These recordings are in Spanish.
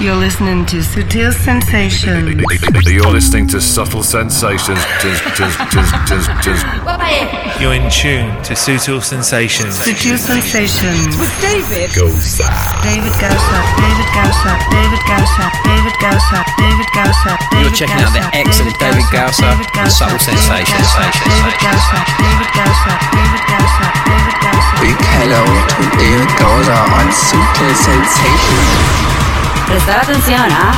You're listening to Sutil Sensations. You're listening to Subtle Sensations. You're in tune to Sutil Sensations. Sutil Sensations. With David Gosa. David Gausa, David Gausa, David Gausa, David Gausa, David Gausa. You're checking out the excellent David Gausa and Subtle Sensations. David Gausa, David Gausa, David Gausa, David Gausa. Big hello to David Gausa on Sutil Sensations. Prestar atención, ¿ah?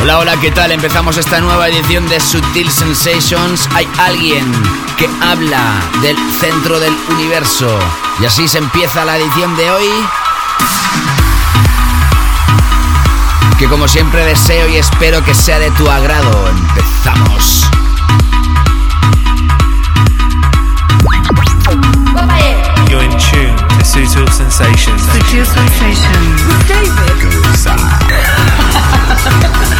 Hola, hola, ¿qué tal? Empezamos esta nueva edición de Sutil Sensations. Hay alguien que habla del centro del universo. Y así se empieza la edición de hoy. Que como siempre deseo y espero que sea de tu agrado. Empezamos. Sutil Sensations. Sutil Sensations. With David the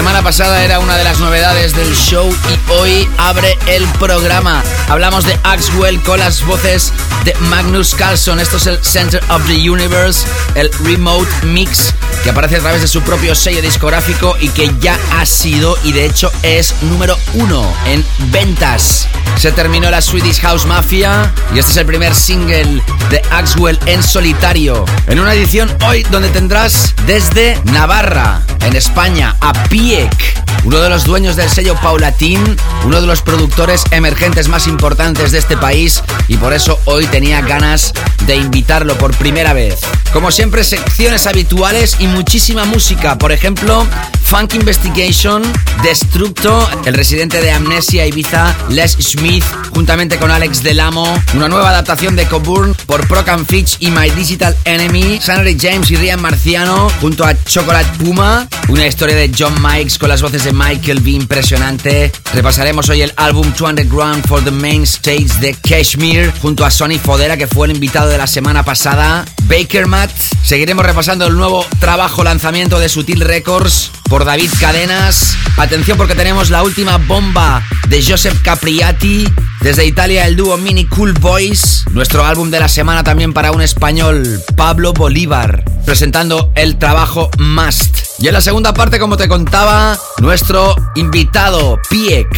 semana pasada era una de las novedades del show y hoy abre el programa. Hablamos de Axwell con las voces de Magnus Carlson. Esto es el Center of the Universe, el Remote Mix, que aparece a través de su propio sello discográfico y que ya ha sido y de hecho es número uno en ventas. Se terminó la Swedish House Mafia y este es el primer single de Axwell en solitario. En una edición hoy donde tendrás desde Navarra, en España, a Piek, uno de los dueños del sello Paulatin, uno de los productores emergentes más importantes de este país y por eso hoy tenía ganas de invitarlo por primera vez. Como siempre, secciones habituales y muchísima música, por ejemplo, Funk Investigation, Destructo, el residente de Amnesia Ibiza, Les Smith, juntamente con Alex Delamo, una nueva adaptación de Coburn por Procan Fitch y My Digital Enemy, Sandy James y Rian Marciano, junto a Chocolate Puma, una historia de John Mikes con las voces de Michael V impresionante. Repasaremos hoy el álbum To Underground for the Main Stage de Kashmir junto a Sonny Fodera que fue el invitado de la semana pasada. Baker Matt. Seguiremos repasando el nuevo trabajo lanzamiento de Sutil Records por David Cadenas. Atención porque tenemos la última bomba de Joseph Capriati. Desde Italia el dúo Mini Cool Boys. Nuestro álbum de la semana también para un español, Pablo Bolívar, presentando el trabajo Must. Y en la segunda parte, como te contaba, nuestro invitado, Piek,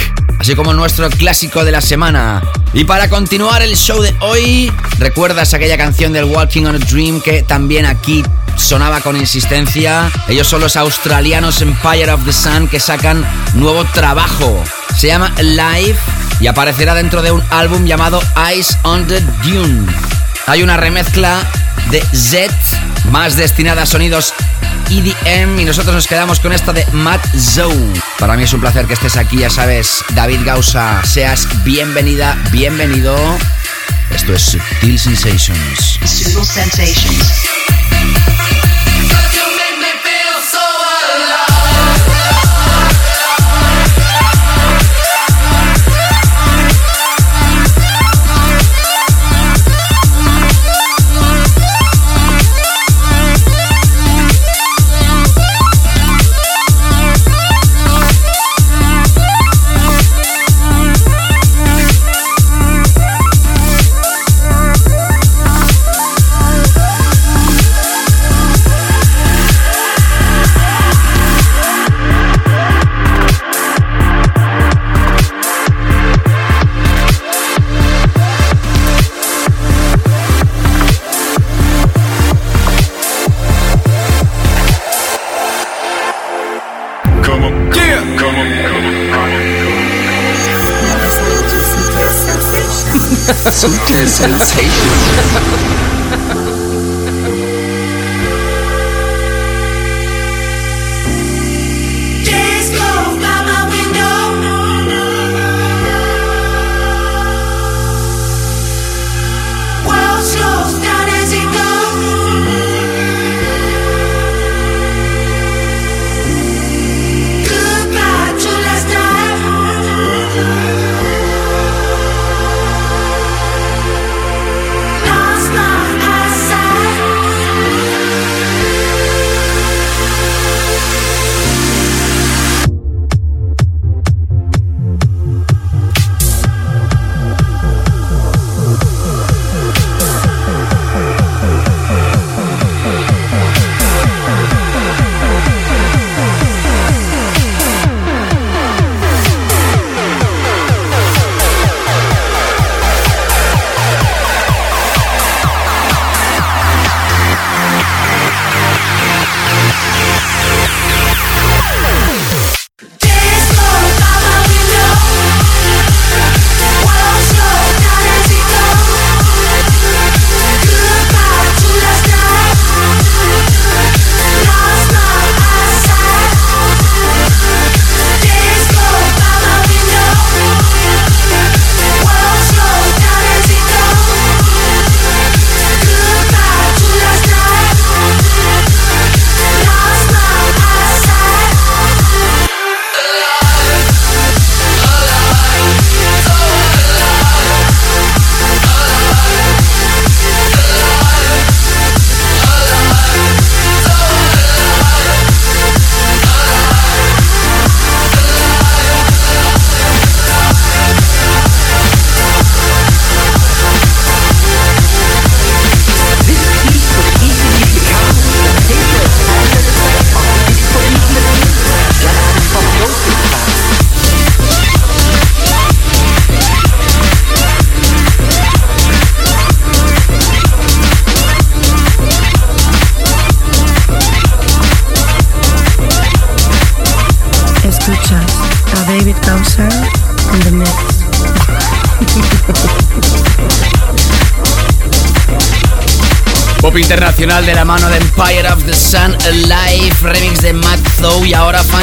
así como nuestro clásico de la semana. Y para continuar el show de hoy, ¿recuerdas aquella canción del Walking on a Dream que también aquí sonaba con insistencia? Ellos son los australianos Empire of the Sun que sacan nuevo trabajo. Se llama Live y aparecerá dentro de un álbum llamado Eyes on the Dune. Hay una remezcla de Z, más destinada a sonidos EDM, y nosotros nos quedamos con esta de Matt Zone. Para mí es un placer que estés aquí, ya sabes, David Gausa, seas bienvenida, bienvenido. Esto es Subtil Sensations. Subtle sensations. On. Sutil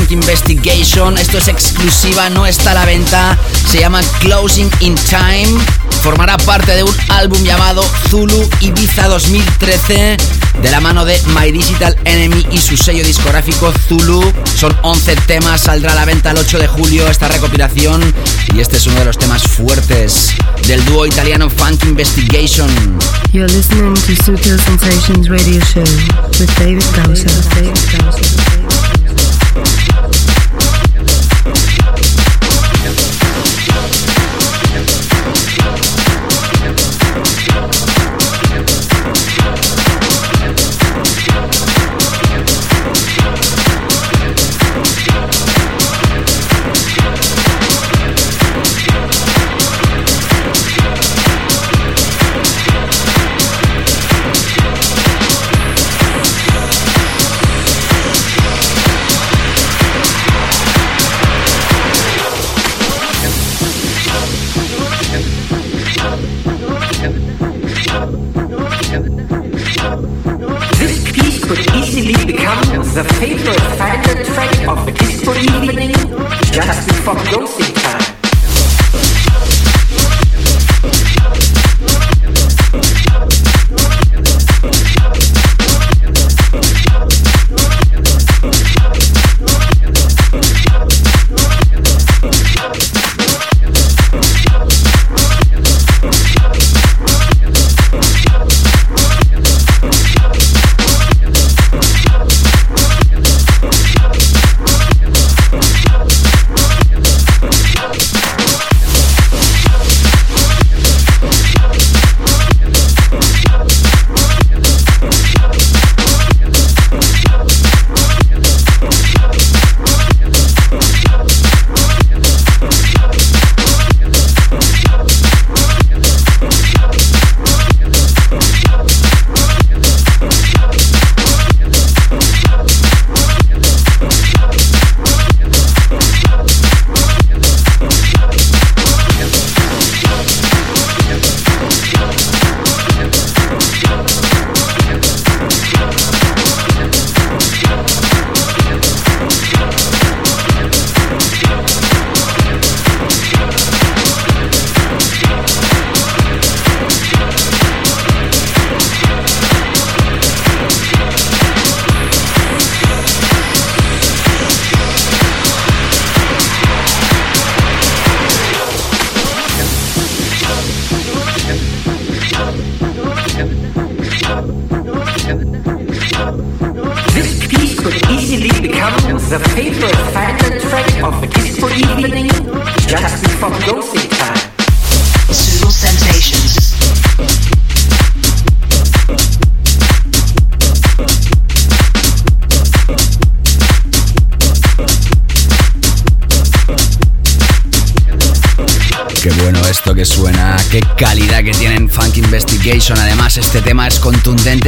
Funk Investigation. Esto es exclusiva, no está a la venta. Se llama Closing in Time. formará parte de un álbum llamado Zulu Ibiza 2013 de la mano de My Digital Enemy y su sello discográfico Zulu. Son 11 temas, saldrá a la venta el 8 de julio esta recopilación y este es uno de los temas fuertes del dúo italiano Funk Investigation. You're listening to Sutil Sensations Radio Show with David Gausser. David Gausser.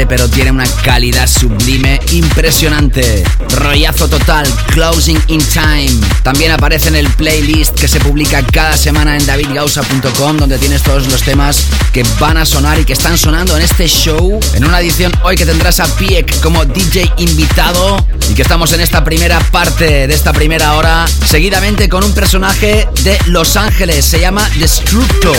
Pero tiene una calidad sublime impresionante. Rollazo total, Closing in Time. También aparece en el playlist que se publica cada semana en davidgausa.com, donde tienes todos los temas que van a sonar y que están sonando en este show. En una edición hoy que tendrás a Piek como DJ invitado y que estamos en esta primera parte de esta primera hora, seguidamente con un personaje de Los Ángeles. Se llama Destructo.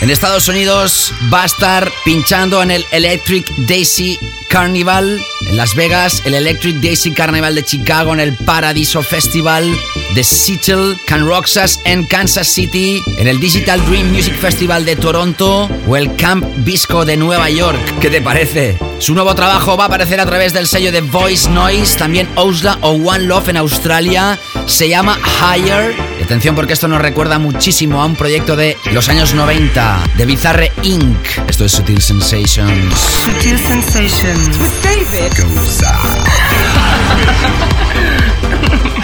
En Estados Unidos va a estar pinchando en el Electric Daisy Carnival. En Las Vegas, el Electric Daisy Carnival de Chicago, en el Paradiso Festival de Seattle, Can Roxas en Kansas City, en el Digital Dream Music Festival de Toronto o el Camp Visco de Nueva York. ¿Qué te parece? Su nuevo trabajo va a aparecer a través del sello de Voice Noise, también Osla o One Love en Australia. Se llama Higher. Atención porque esto nos recuerda muchísimo a un proyecto de los años 90, de Bizarre Inc. Esto es Sutil Sensations. Sutil Sensations. With David.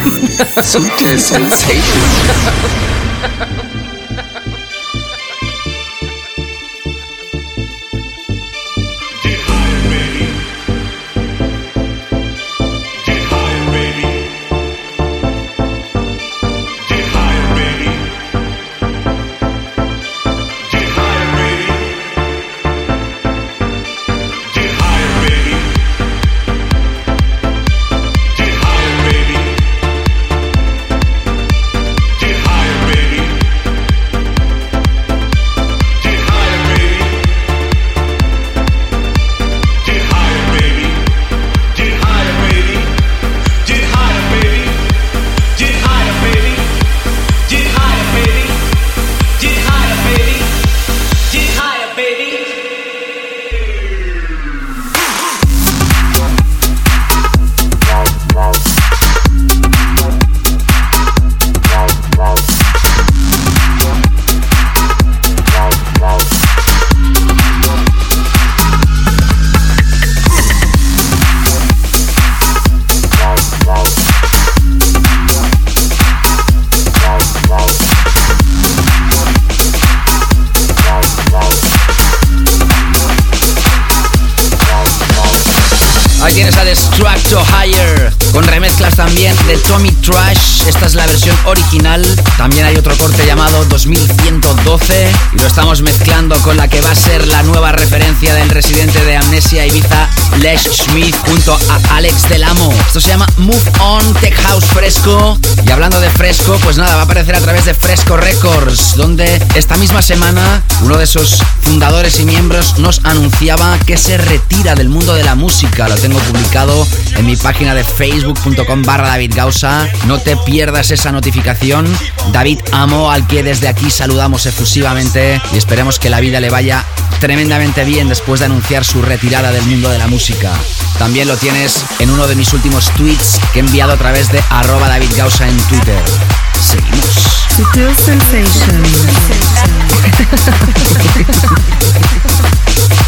哈哈哈哈哈 junto a Alex Del Amo. Esto se llama Move On Tech House Fresco. Y hablando de fresco, pues nada, va a aparecer a través de Fresco Records, donde esta misma semana uno de esos fundadores y miembros nos anunciaba que se retira del mundo de la música. Lo tengo publicado en mi página de facebook.com barra David Gausa. No te pierdas esa notificación. David Amo, al que desde aquí saludamos efusivamente y esperemos que la vida le vaya tremendamente bien después de anunciar su retirada del mundo de la música. También lo tienes en uno de mis últimos tweets que he enviado a través de arroba David Gausa en Twitter. Seguimos. Sutil sensations.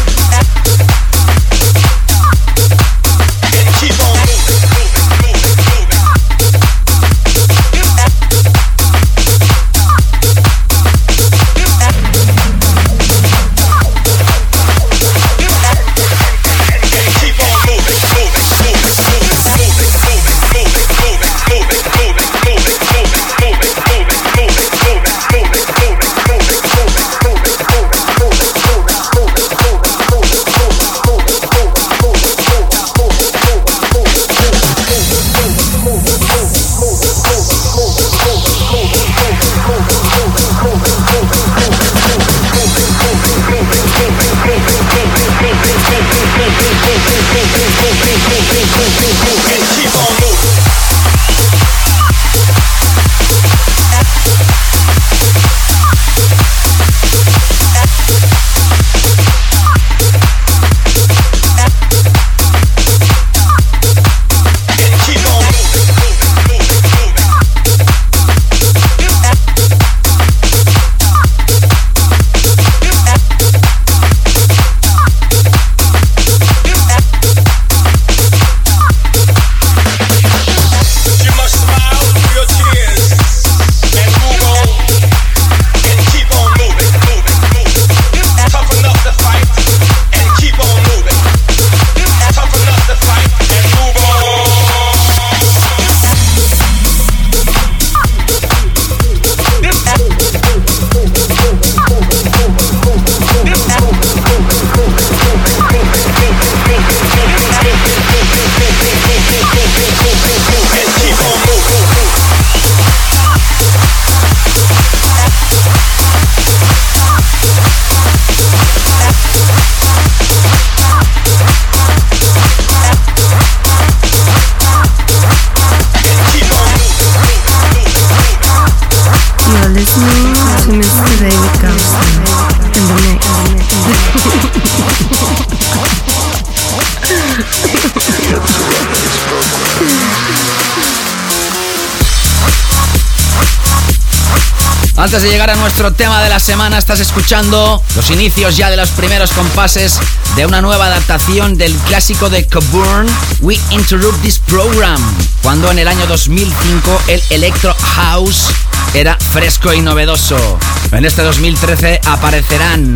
Antes de llegar a nuestro tema de la semana, estás escuchando los inicios ya de los primeros compases de una nueva adaptación del clásico de Coburn, We Interrupt This Program, cuando en el año 2005 el Electro House era fresco y novedoso. En este 2013 aparecerán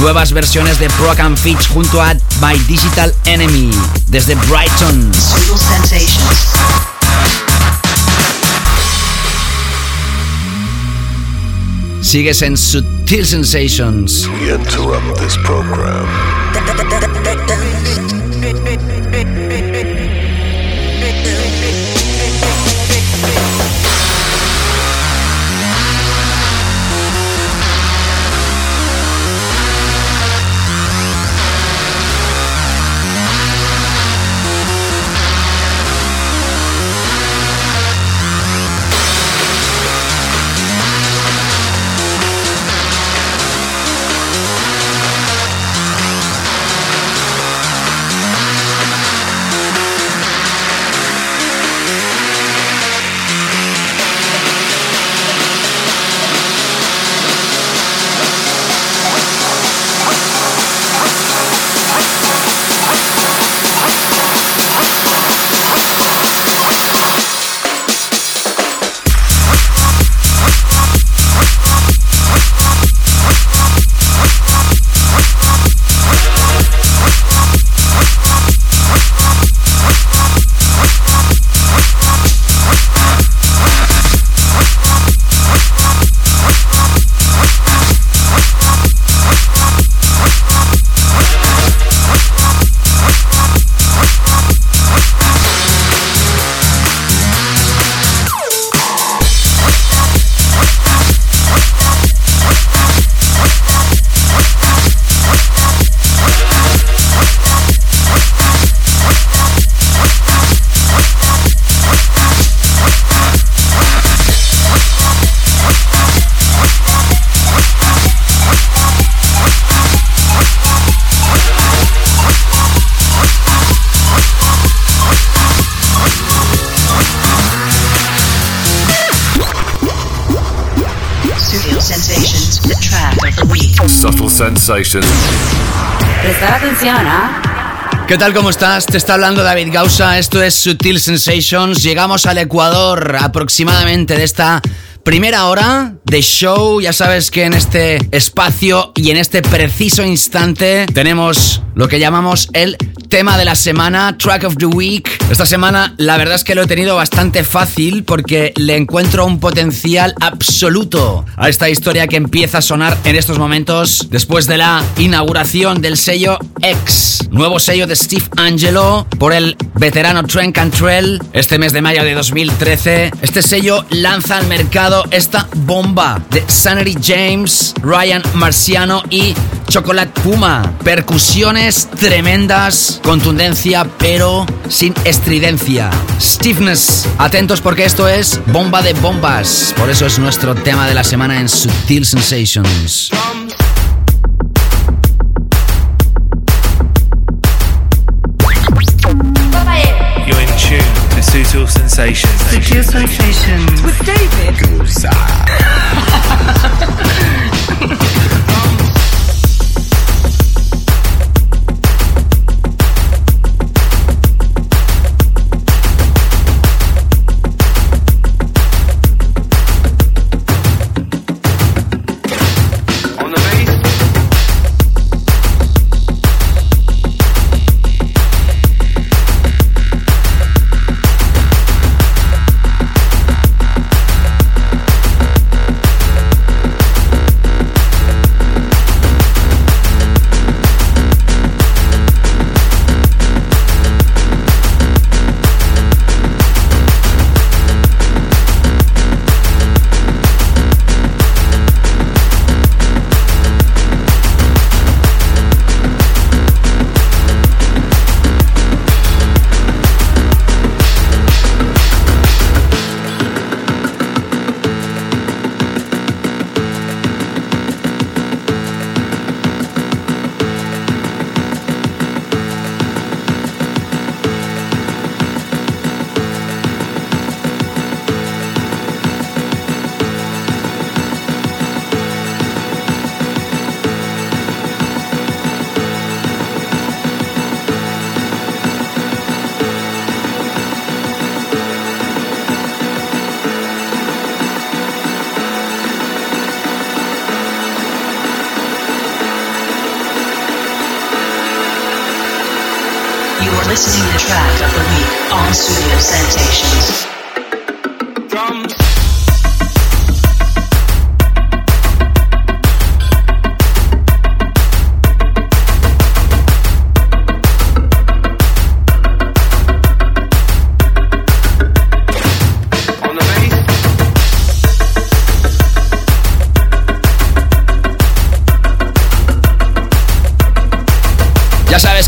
nuevas versiones de Pro and Fitch junto a My Digital Enemy desde Brighton. Sigues en Sutil Sensations. This program. Prestar atención, ¿ah? ¿Qué tal? ¿Cómo estás? Te está hablando David Gausa. Esto es Sutil Sensations. Llegamos al Ecuador aproximadamente de esta primera hora de show. Ya sabes que en este espacio y en este preciso instante tenemos lo que llamamos el tema de la semana, Track of the Week. Esta semana la verdad es que lo he tenido bastante fácil porque le encuentro un potencial absoluto a esta historia que empieza a sonar en estos momentos después de la inauguración del sello X, nuevo sello de Steve Angelo por el veterano Trent Cantrell este mes de mayo de 2013. Este sello lanza al mercado esta bomba de Sanity James, Ryan Marciano y Chocolate Puma. Percusiones tremendas, contundencia pero sin estridencia. Stiffness. Atentos porque esto es bomba de bombas. Por eso es nuestro tema de la semana en Sutil Sensations. You're in tune to Sutil Sensations. Sutil Sensations. With David.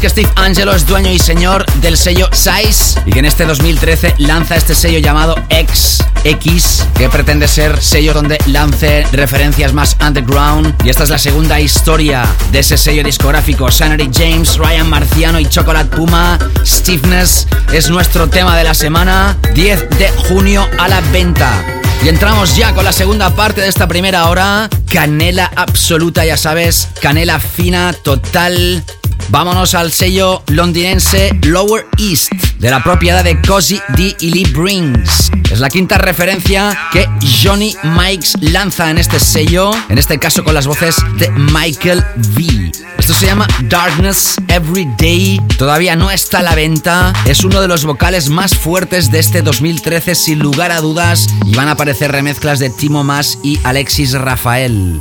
Steve Angelo es dueño y señor del sello Size y que en este 2013 lanza este sello llamado X, X, que pretende ser sello donde lance referencias más underground. Y esta es la segunda historia de ese sello discográfico. Sanity James, Ryan Marciano y Chocolate Puma. Stiffness es nuestro tema de la semana. 10 de junio a la venta. Y entramos ya con la segunda parte de esta primera hora. Canela absoluta, ya sabes. Canela fina, total. Vámonos al sello londinense Lower East, de la propiedad de Cozy D y Lee Brings. Es la quinta referencia que Johnny Mikes lanza en este sello, en este caso con las voces de Michael V. Esto se llama Darkness Every Day. Todavía no está a la venta. Es uno de los vocales más fuertes de este 2013, sin lugar a dudas. Y van a aparecer remezclas de Timo Mas y Alexis Rafael.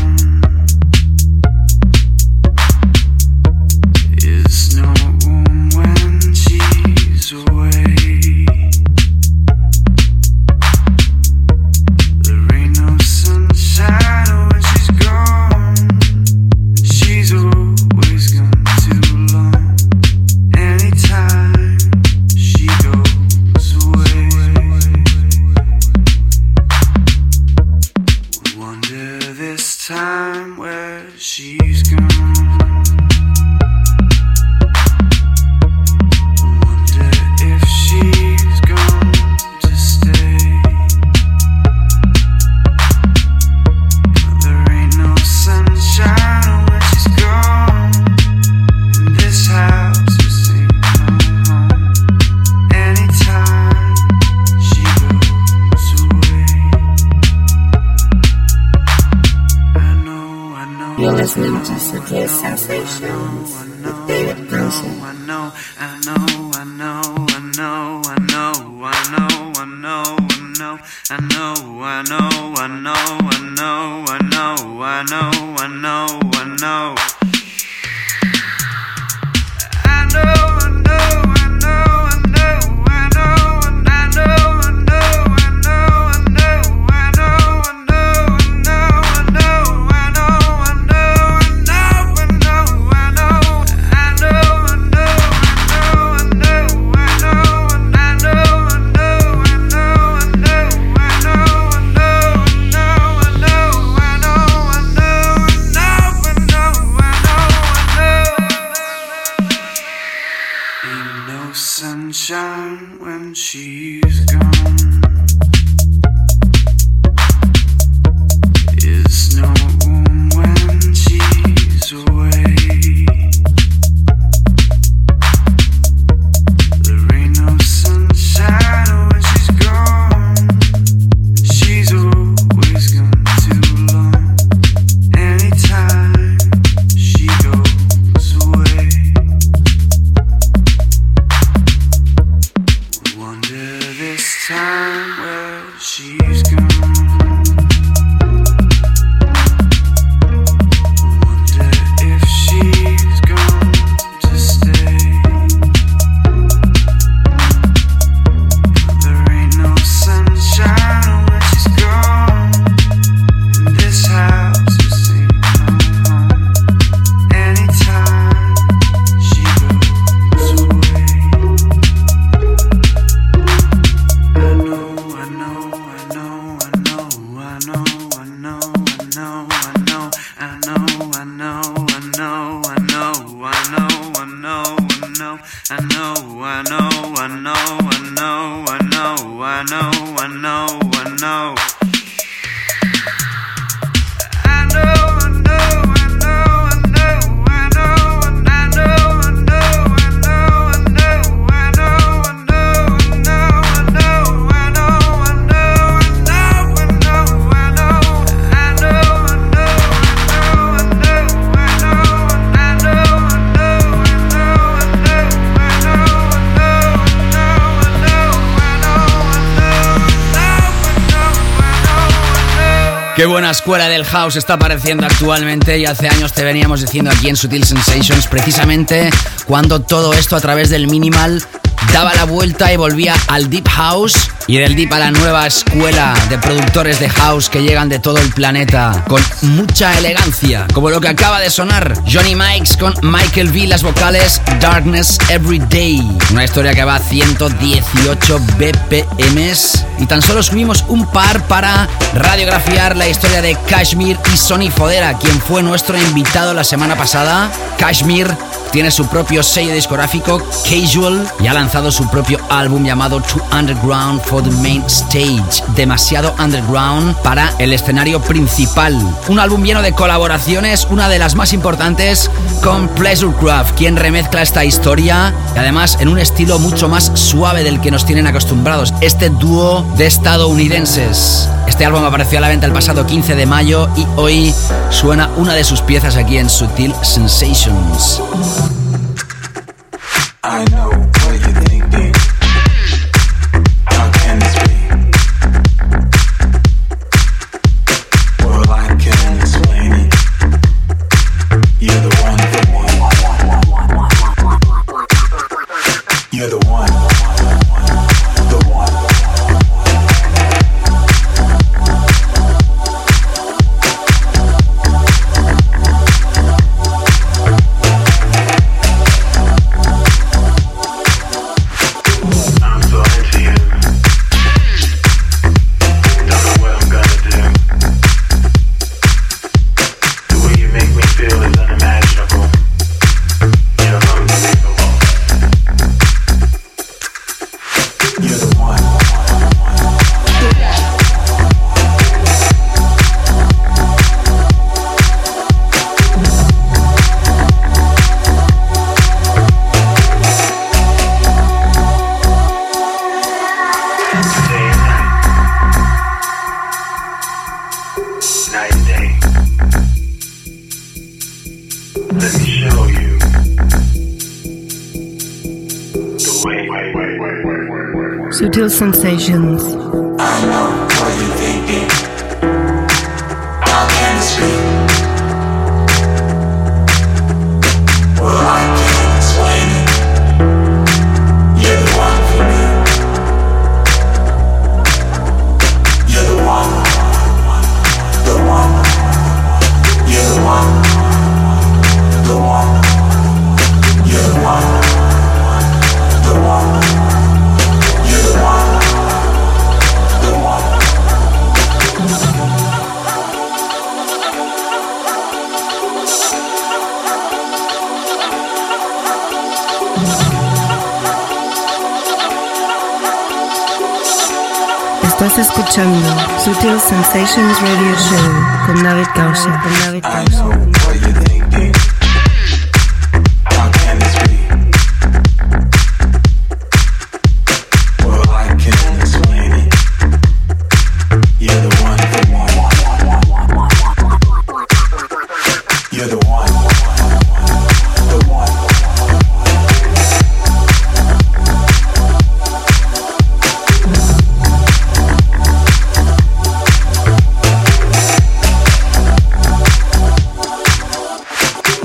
Buena escuela del house está apareciendo actualmente y hace años te veníamos diciendo aquí en Sutil Sensations, precisamente cuando todo esto a través del minimal daba la vuelta y volvía al Deep House y del Deep a la nueva escuela de productores de house que llegan de todo el planeta con mucha elegancia, como lo que acaba de sonar Johnny Mikes con Michael V, las vocales Darkness Every Day, una historia que va a 118 BPMs y tan solo subimos un par para radiografiar la historia de Kashmir y Sonny Fodera, quien fue nuestro invitado la semana pasada. Kashmir tiene su propio sello discográfico, Casual, y ha lanzado su propio álbum llamado Too Underground for the Main Stage, demasiado underground para el escenario principal. Un álbum lleno de colaboraciones, una de las más importantes con Pleasurecraft, quien remezcla esta historia y además en un estilo mucho más suave del que nos tienen acostumbrados. Este dúo de estadounidenses. Este álbum apareció a la venta el pasado 15 de mayo y hoy suena una de sus piezas aquí en Sutil Sensations.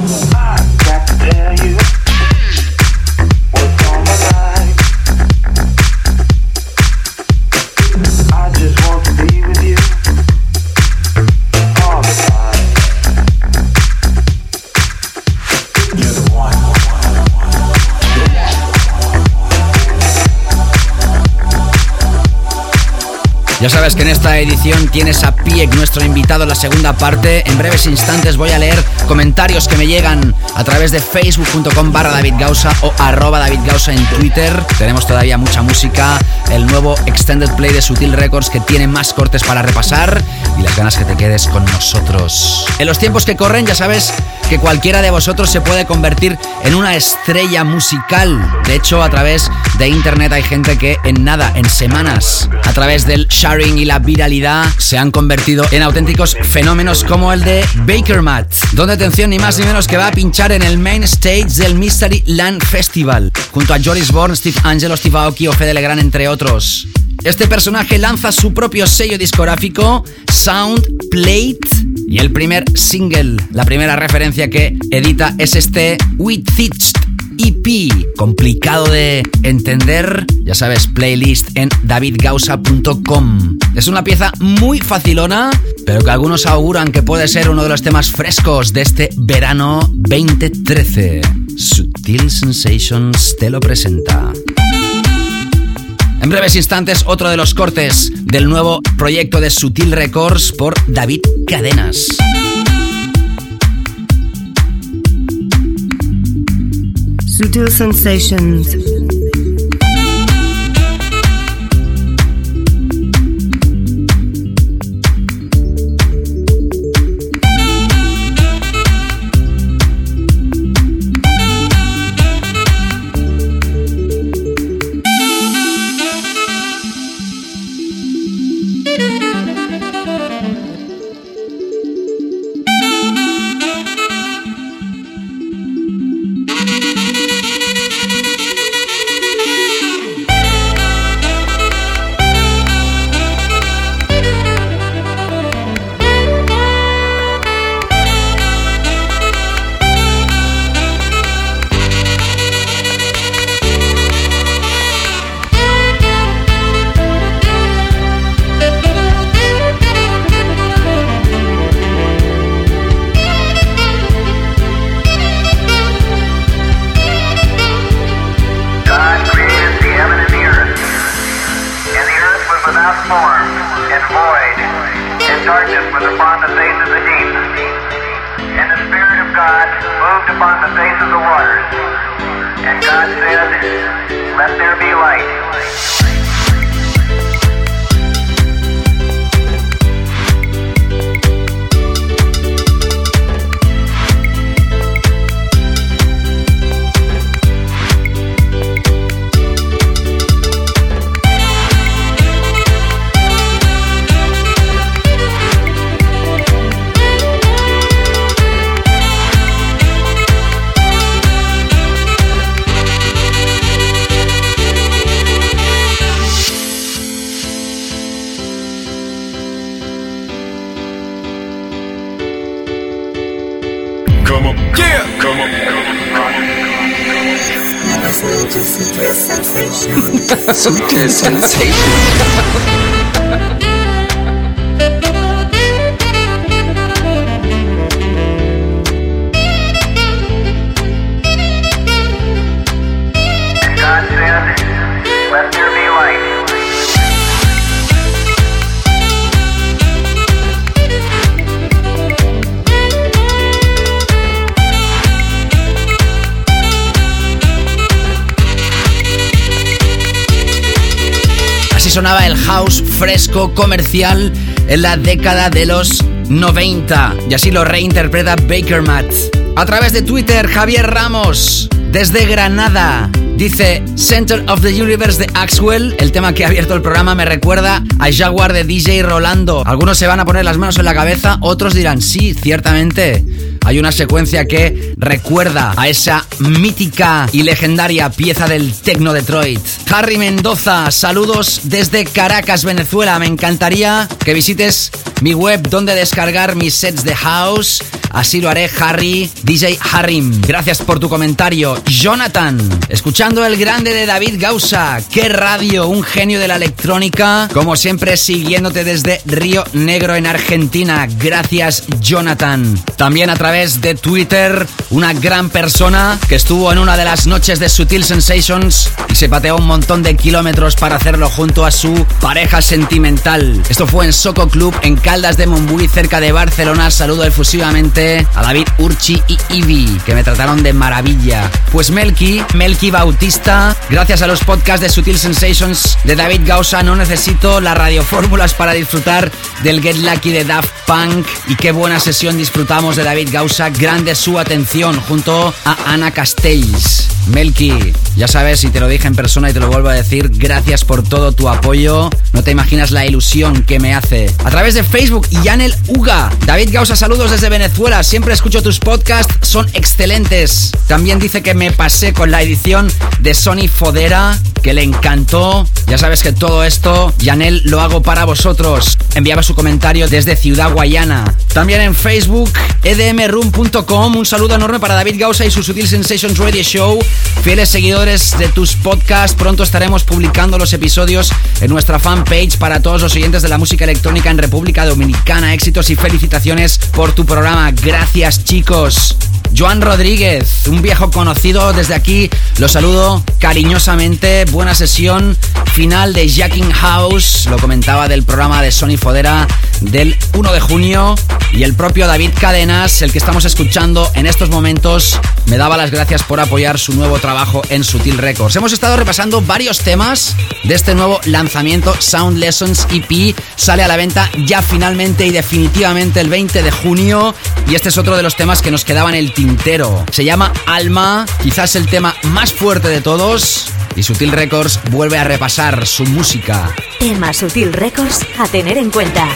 I Ya sabes que en esta edición tienes a Piek, nuestro invitado, en la segunda parte. En breves instantes voy a leer comentarios que me llegan a través de facebook.com barra David Gausa o arroba David Gausa en Twitter. Tenemos todavía mucha música, el nuevo Extended Play de Sutil Records que tiene más cortes para repasar y las ganas que te quedes con nosotros. En los tiempos que corren ya sabes que cualquiera de vosotros se puede convertir en una estrella musical. De hecho, a través de internet hay gente que en nada, en semanas, a través del sharing y la viralidad, se han convertido en auténticos fenómenos como el de Baker Matt, donde atención ni más ni menos que va a pinchar en el main stage del Mystery Land Festival, junto a Joris Bourne, Steve Angelo, Steve Aoki o Fede Legrand, entre otros. Este personaje lanza su propio sello discográfico, Sound Plate, y el primer single, la primera referencia que edita es este With Thitched EP, complicado de entender, ya sabes, playlist en davidgausa.com. Es una pieza muy facilona, pero que algunos auguran que puede ser uno de los temas frescos de este verano 2013. Sutil Sensations te lo presenta. En breves instantes, otro de los cortes del nuevo proyecto de Sutil Records por David Cadenas. Sutil Sensations. Sutil Sensations. And sonaba el house fresco comercial en la década de los 90 y así lo reinterpreta Baker Matt. A través de Twitter, Javier Ramos, desde Granada, dice Center of the Universe de Axwell. El tema que ha abierto el programa me recuerda a Jaguar de DJ Rolando. Algunos se van a poner las manos en la cabeza, otros dirán sí, ciertamente. Hay una secuencia que recuerda a esa mítica y legendaria pieza del Tecno Detroit. Harry Mendoza, saludos desde Caracas, Venezuela. Me encantaría que visites mi web donde descargar mis sets de house. Así lo haré, Harry, DJ Harim. Gracias por tu comentario. Jonathan, escuchando el grande de David Gausa. Qué radio, un genio de la electrónica. Como siempre, siguiéndote desde Río Negro en Argentina. Gracias, Jonathan. También a través de Twitter, una gran persona que estuvo en una de las noches de Sutil Sensations y se pateó un montón de kilómetros para hacerlo junto a su pareja sentimental. Esto fue en Soco Club en Caldas de Montbui, cerca de Barcelona. Saludo efusivamente a David Urchi y Ivy, que me trataron de maravilla. Pues Melky, Melky Bautista, gracias a los podcasts de Sutil Sensations de David Gausa, no necesito las radiofórmulas para disfrutar del Get Lucky de Daft Punk. Y qué buena sesión disfrutamos de David Gausa. Grande su atención junto a Ana Castells. Melky, ya sabes, y te lo dije en persona y te lo vuelvo a decir, gracias por todo tu apoyo. No te imaginas la ilusión que me hace. A través de Facebook, Yanel Uga. David Gausa, saludos desde Venezuela. Siempre escucho tus podcasts, son excelentes. También dice que me pasé con la edición de Sony Fodera, que le encantó. Ya sabes que todo esto, Yanel, lo hago para vosotros. Enviaba su comentario desde Ciudad Guayana. También en Facebook, edmroom.com. Un saludo enorme para David Gausa y su Sutil Sensations Radio Show. Fieles seguidores de tus podcasts, pronto estaremos publicando los episodios en nuestra fanpage para todos los oyentes de la música electrónica en República Dominicana. Éxitos y felicitaciones por tu programa. Gracias, chicos. Joan Rodríguez, un viejo conocido desde aquí, lo saludo cariñosamente. Buena sesión final de Jacking House, lo comentaba del programa de Sony Fodera del 1 de junio. Y el propio David Cadenas, el que estamos escuchando en estos momentos, me daba las gracias por apoyar su nuevo trabajo en Sutil Records. Hemos estado repasando varios temas de este nuevo lanzamiento Sound Lessons EP. Sale a la venta ya finalmente y definitivamente el 20 de junio. Y este es otro de los temas que nos quedaban en el tintero. Se llama Alma, quizás el tema más fuerte de todos. Y Sutil Records vuelve a repasar su música. Tema Sutil Records a tener en cuenta.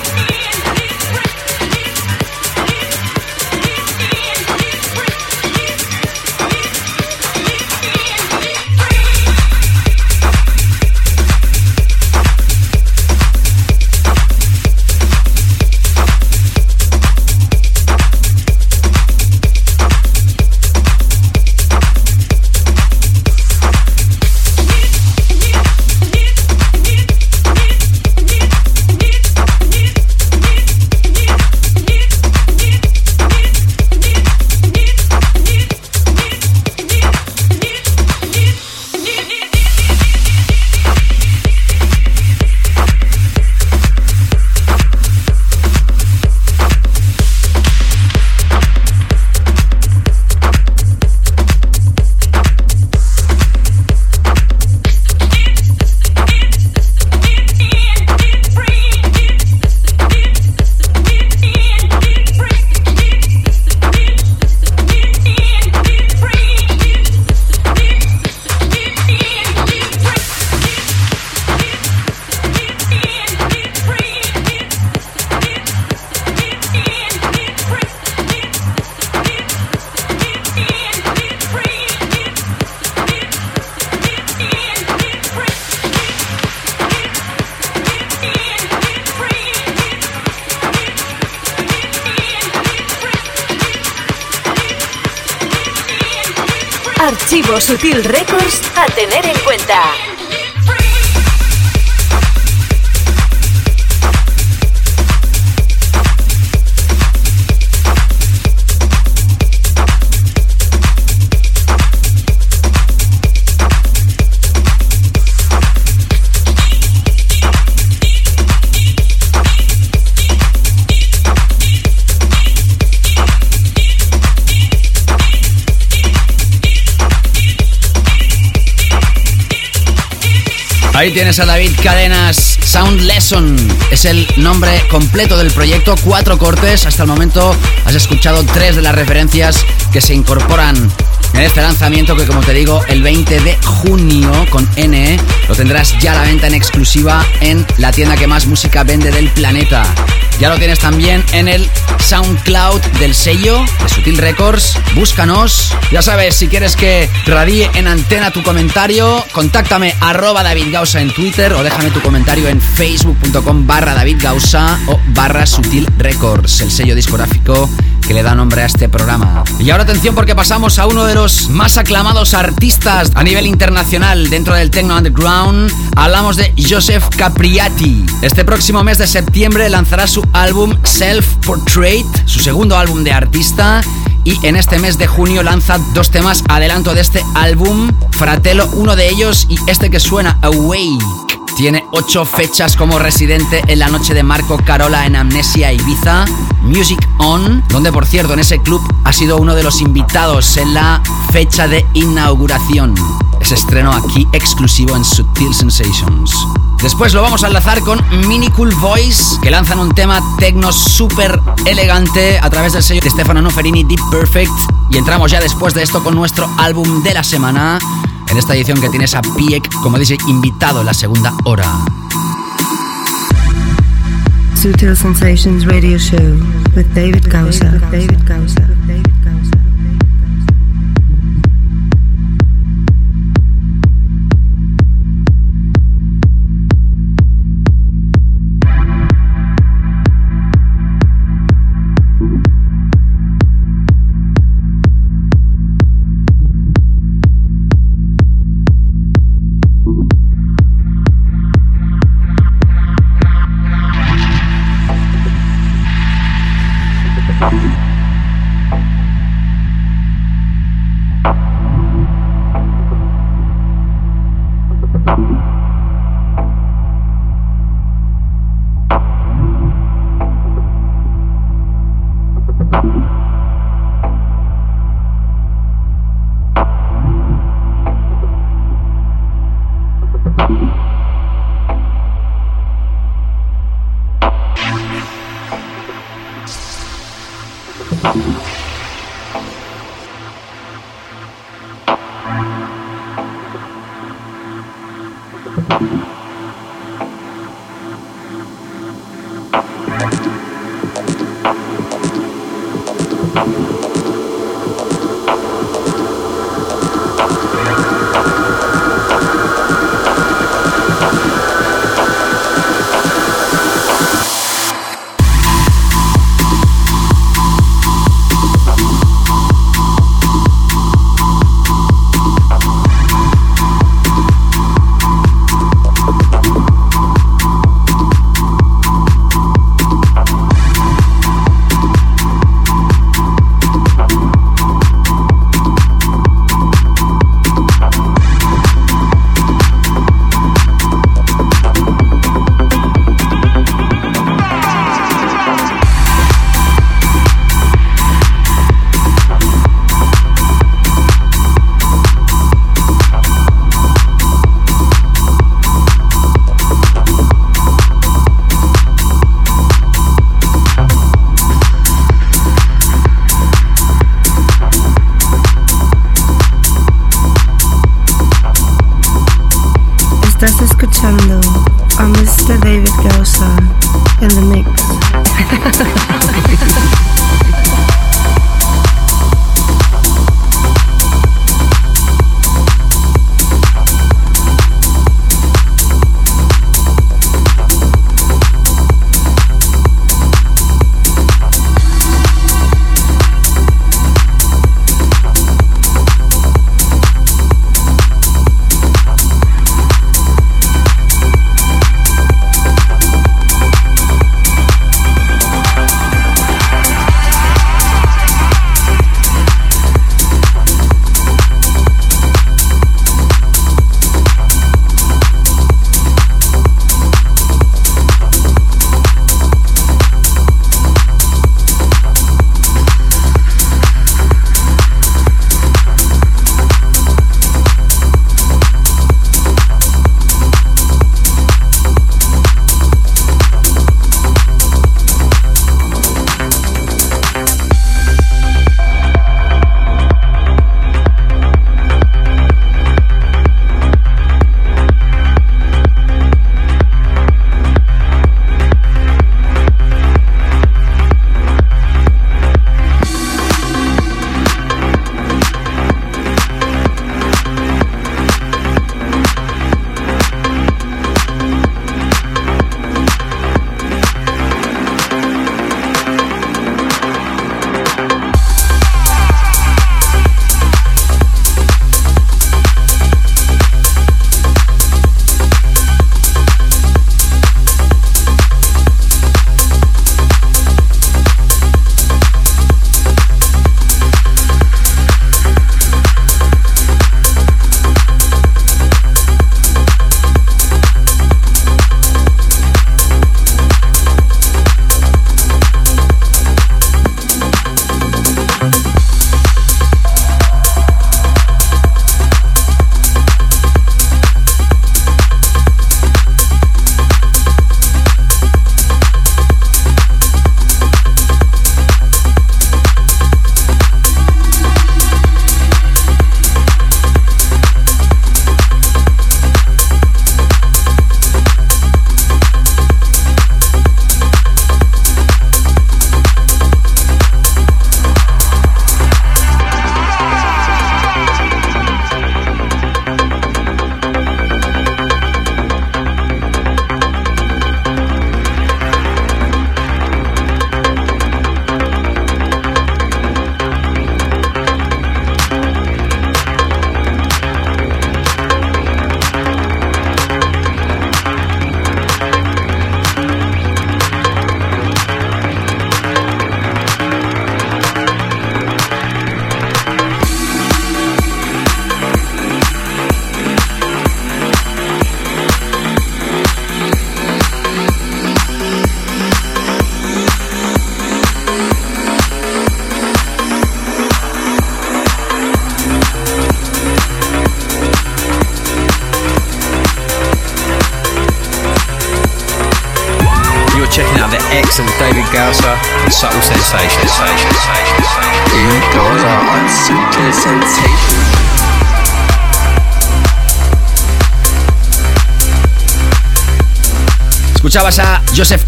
Tienes a David Cadenas. Sound Lesson es el nombre completo del proyecto. Cuatro cortes. Hasta el momento has escuchado tres de las referencias que se incorporan en este lanzamiento que como te digo el 20 de junio con N lo tendrás ya a la venta en exclusiva en la tienda que más música vende del planeta. Ya lo tienes también en el SoundCloud del sello de Sutil Records. Búscanos. Ya sabes, si quieres que radie en antena tu comentario, contáctame arroba David Gausa en Twitter o déjame tu comentario en facebook.com barra David o barra Sutil Records, el sello discográfico que le da nombre a este programa. Y ahora atención porque pasamos a uno de los más aclamados artistas a nivel internacional dentro del Techno Underground. Hablamos de Joseph Capriati. Este próximo mes de septiembre lanzará su álbum Self Portrait, su segundo álbum de artista. Y en este mes de junio lanza dos temas adelanto de este álbum, Fratello, uno de ellos y este que suena Awake. Tiene ocho fechas como residente en la noche de Marco Carola en Amnesia Ibiza, Music On, donde por cierto en ese club ha sido uno de los invitados en la fecha de inauguración. Es estreno aquí exclusivo en Subtil Sensations. Después lo vamos a enlazar con Mini Cool Voice, que lanzan un tema tecno súper elegante a través del sello de Stefano Noferini Deep Perfect. Y entramos ya después de esto con nuestro álbum de la semana, en esta edición que tienes a Piek como dice invitado en la segunda hora. Sutil Sensations Radio Show with David Gausa. David Gausa. David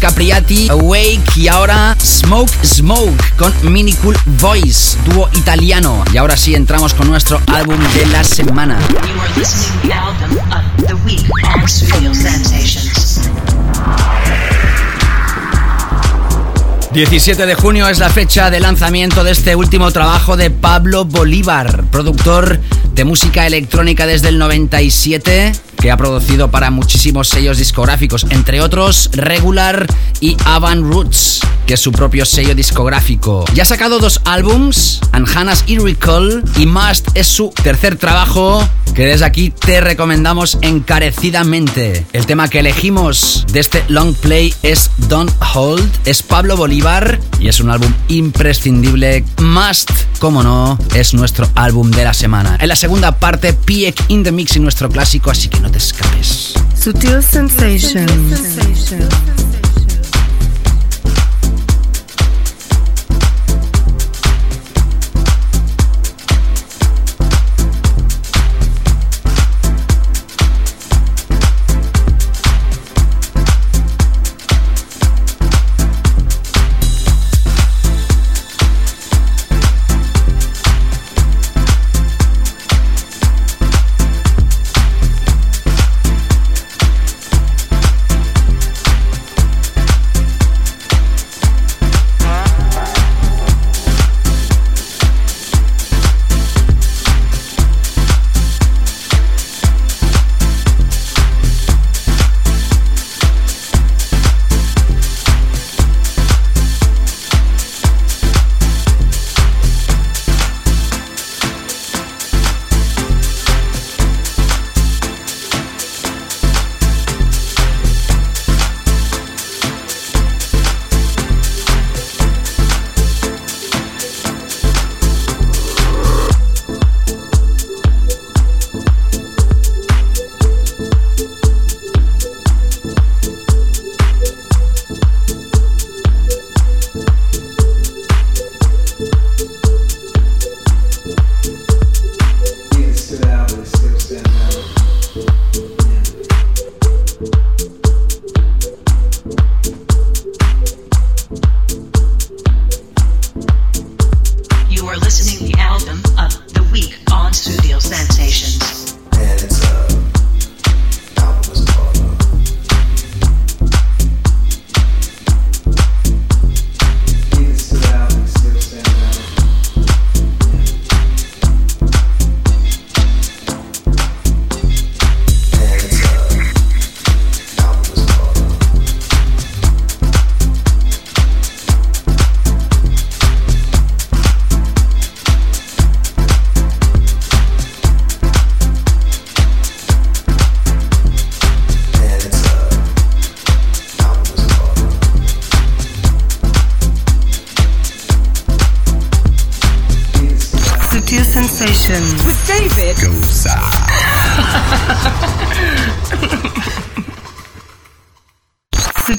Capriati, Awake y ahora Smoke Smoke con Mini Cool Voice, dúo italiano. Y ahora sí entramos con nuestro álbum de la semana. You are listening to the album of the week on Studio Sensations. 17 de junio es la fecha de lanzamiento de este último trabajo de Pablo Bolívar, productor de música electrónica desde el 97, que ha producido para muchísimos sellos discográficos, entre otros Regular y Avan Roots, que es su propio sello discográfico. Ya ha sacado dos álbums, Anhanas y Recall, y Must es su tercer trabajo, que desde aquí te recomendamos encarecidamente. El tema que elegimos de este long play es Don't Hold, es Pablo Bolívar y es un álbum imprescindible. Must, como no, es nuestro álbum de la semana. En la segunda parte, Piek in the Mix y nuestro clásico, así que no te escapes. Sutil Sensations.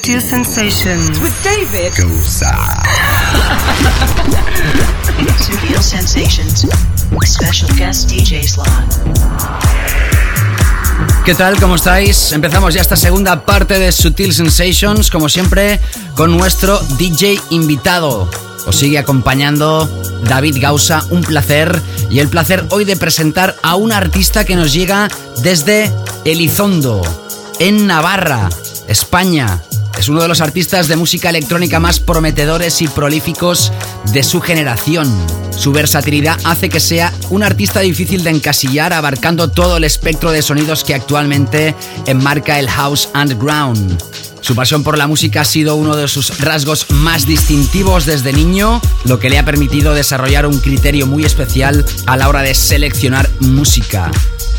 Sutil Sensations. With David Studio Sensations. Special guest DJ slot. ¿Qué tal? ¿Cómo estáis? Empezamos ya esta segunda parte de Sutil Sensations, como siempre, con nuestro DJ invitado. Os sigue acompañando David Gausa, un placer. Y el placer hoy de presentar a un artista que nos llega desde Elizondo, en Navarra, España. Es uno de los artistas de música electrónica más prometedores y prolíficos de su generación. Su versatilidad hace que sea un artista difícil de encasillar, abarcando todo el espectro de sonidos que actualmente enmarca el house underground. Su pasión por la música ha sido uno de sus rasgos más distintivos desde niño, lo que le ha permitido desarrollar un criterio muy especial a la hora de seleccionar música.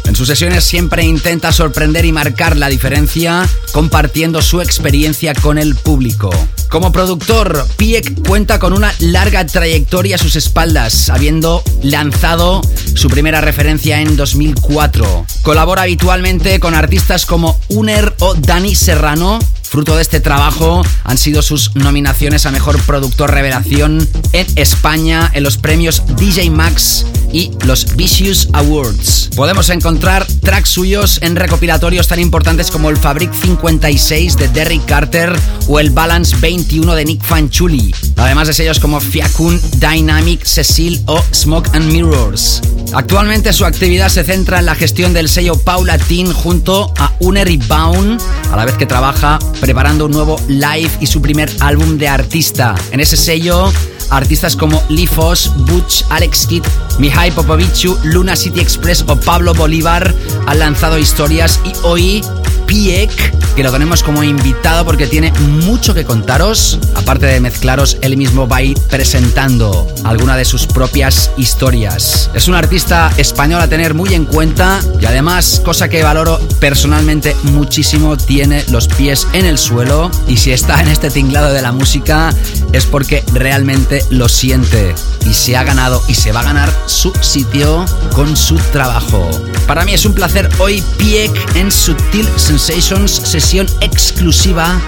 En sus sesiones siempre intenta sorprender y marcar la diferencia, compartiendo su experiencia con el público. Como productor, Piek cuenta con una larga trayectoria a sus espaldas, habiendo lanzado su primera referencia en 2004. Colabora habitualmente con artistas como Uner o Dani Serrano, Fruto de este trabajo han sido sus nominaciones a Mejor Productor Revelación en España en los premios DJ Max y los Vicious Awards. Podemos encontrar tracks suyos en recopilatorios tan importantes como el Fabric 56 de Derrick Carter o el Balance 21 de Nick Fanchuli, además de sellos como Fiacun, Dynamic, Cecil o Smoke and Mirrors. Actualmente su actividad se centra en la gestión del sello Paulatin junto a Unery Bound, a la vez que trabaja preparando un nuevo live y su primer álbum de artista. En ese sello artistas como Lee Foss, Butch, Alex Kidd, Mihai Popovichu, Luna City Express o Pablo Bolívar han lanzado historias y hoy Piek, que lo tenemos como invitado porque tiene mucho que contaros. Aparte de mezclaros, él mismo va a ir presentando alguna de sus propias historias. Es un artista español a tener muy en cuenta y además, cosa que valoro personalmente muchísimo, tiene los pies en el suelo y si está en este tinglado de la música es porque realmente lo siente y se ha ganado y se va a ganar su sitio con su trabajo. Para mí es un placer hoy Piek en Sutil Sensations, sesión exclusiva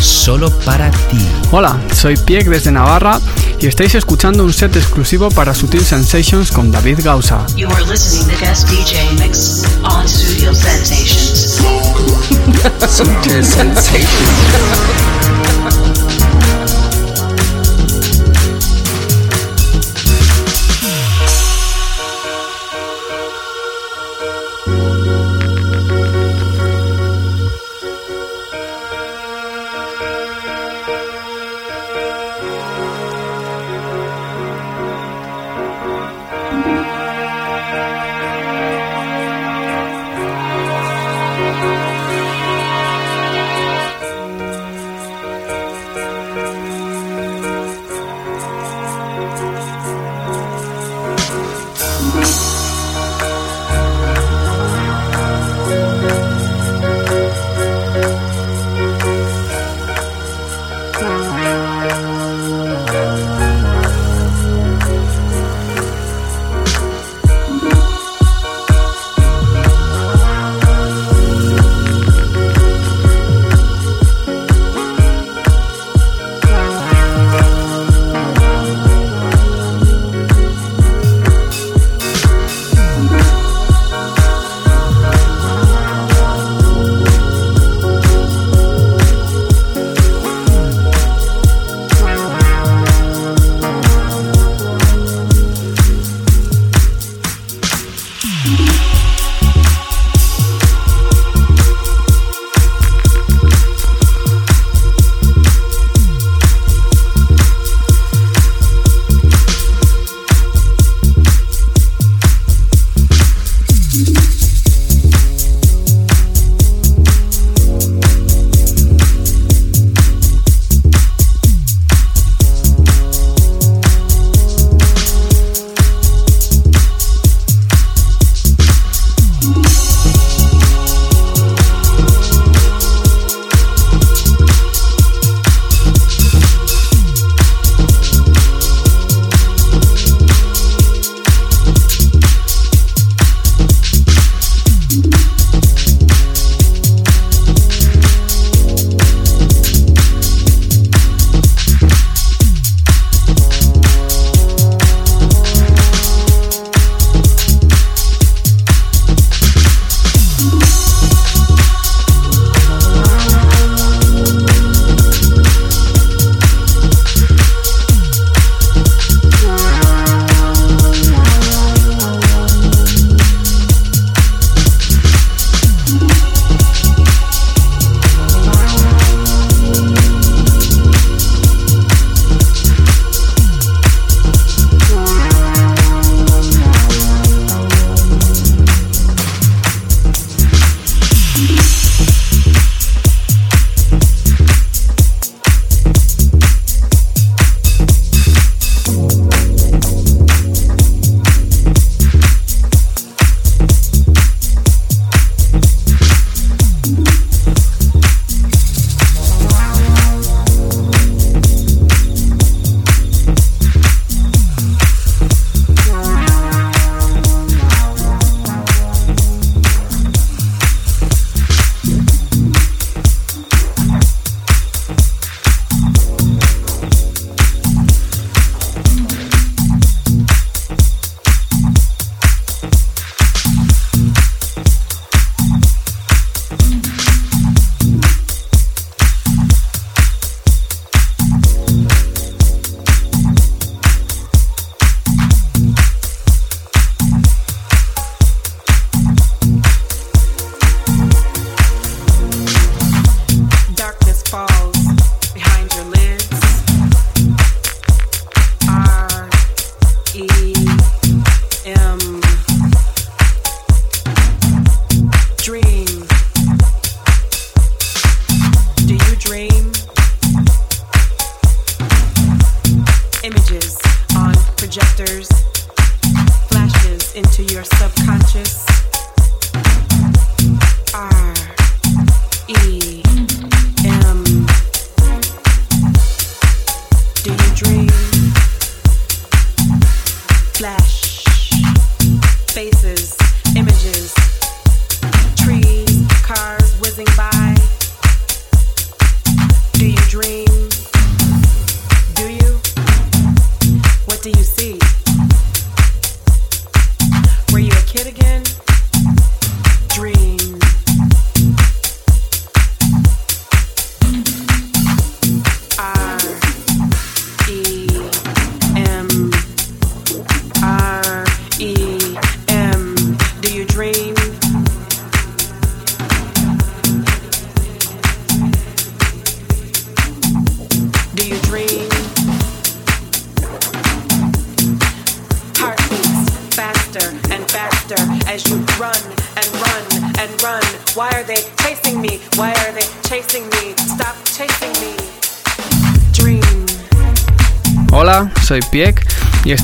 solo para ti. Hola, soy Piek desde Navarra y estáis escuchando un set exclusivo para Sutil Sensations con David Gausa. You are listening to guest DJ mix on Studio Sensations. Sutil Sensations. You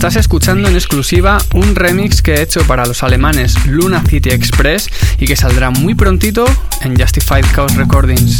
Estás escuchando en exclusiva un remix que he hecho para los alemanes Luna City Express y que saldrá muy prontito en Justified Chaos Recordings.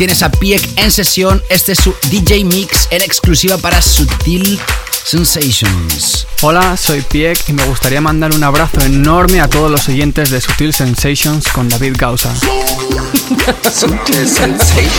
Tienes a Pieck en sesión. Este es su DJ Mix en exclusiva para Sutil Sensations. Hola, soy Pieck y me gustaría mandar un abrazo enorme a todos los oyentes de Sutil Sensations con David Gausa. Sutil Sensations.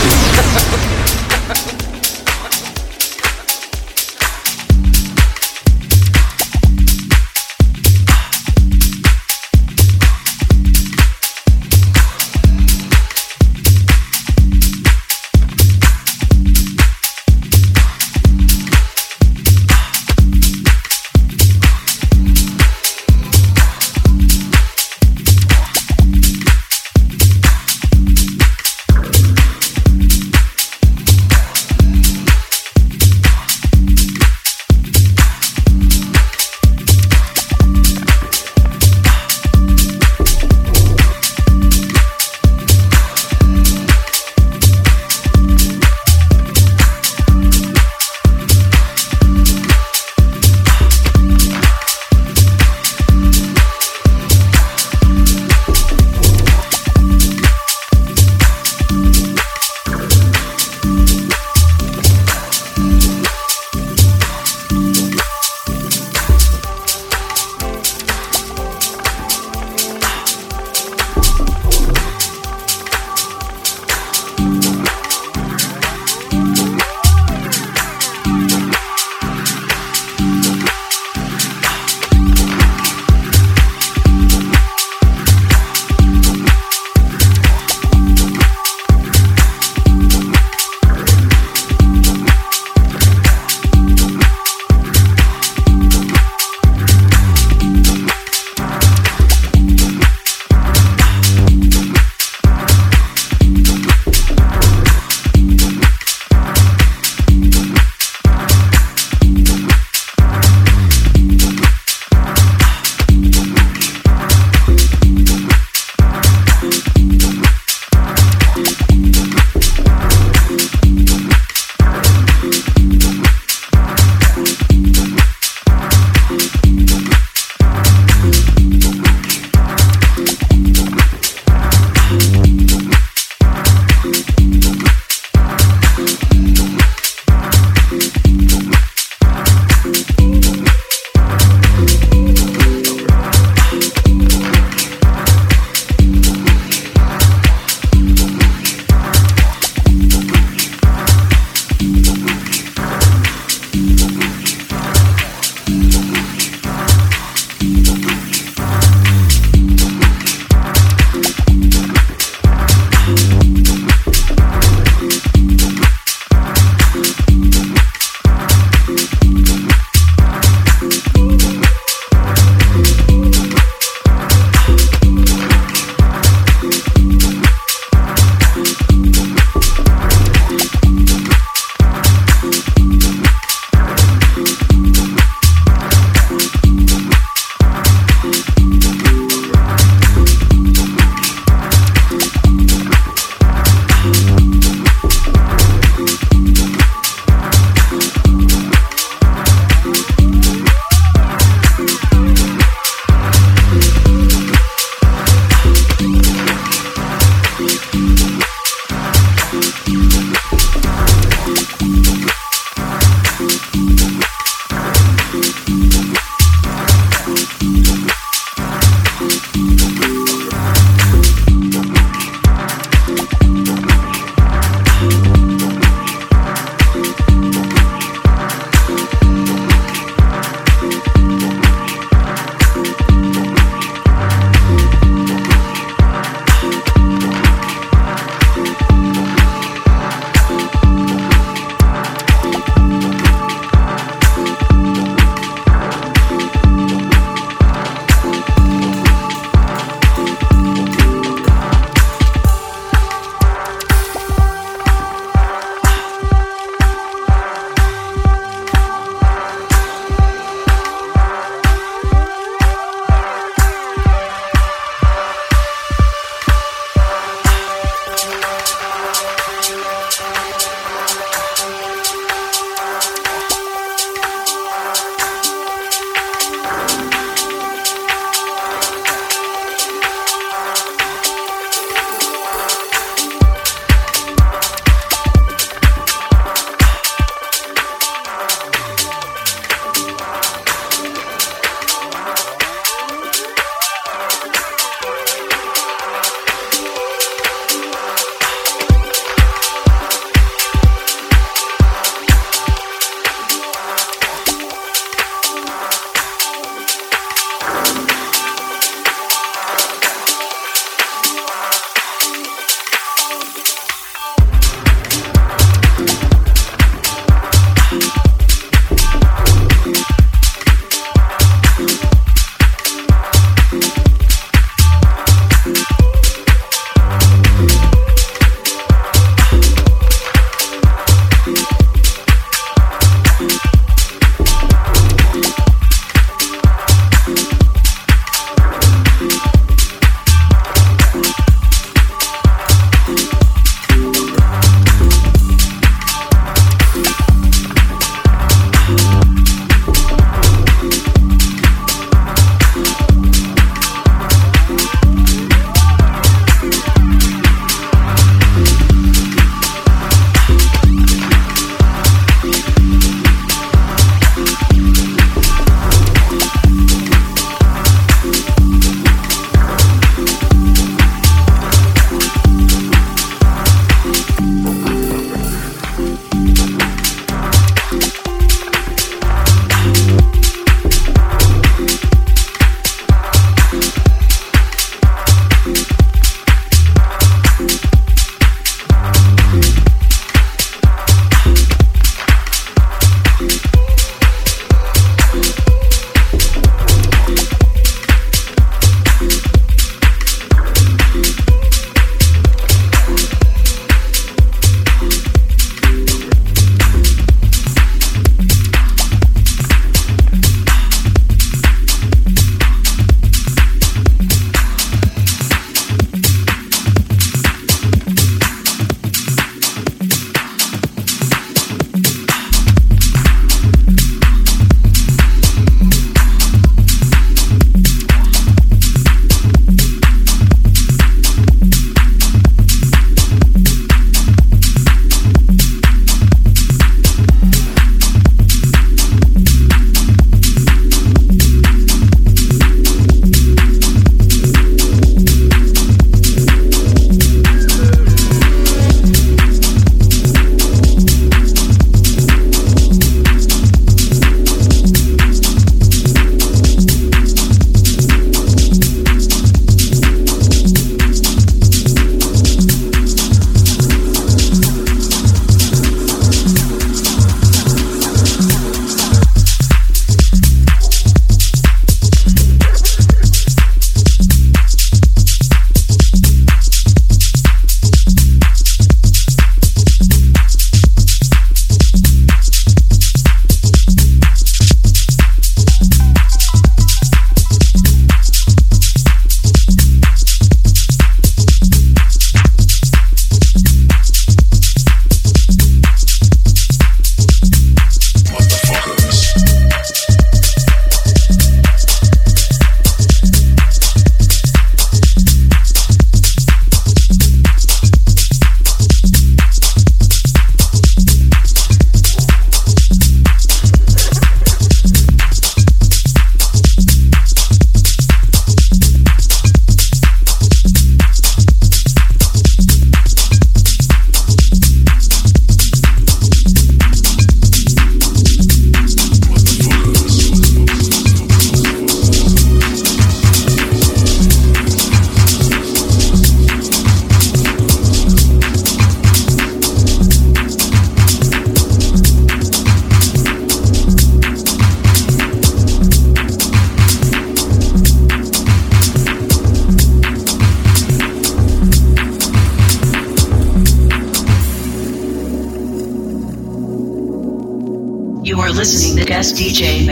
DJ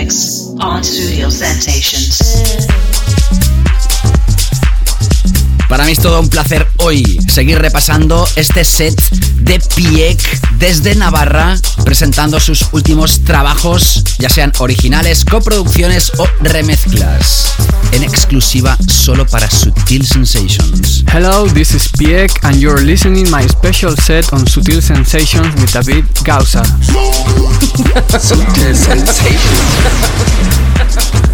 on Sensations. Para mí es todo un placer hoy seguir repasando este set de Piek desde Navarra, presentando sus últimos trabajos, ya sean originales, coproducciones o remezclas, en exclusiva solo para Sutil Sensations. Hello, this is Piek and you're listening my special set on Sutil Sensations with David Gausa. Sutil Sensations.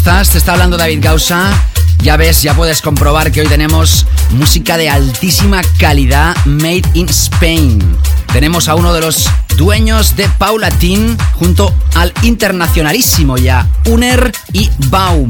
estás? Te está hablando David Gausa. Ya ves, ya puedes comprobar que hoy tenemos música de altísima calidad made in Spain. Tenemos a uno de los dueños de Paulatin junto al internacionalísimo ya Uner y Baum.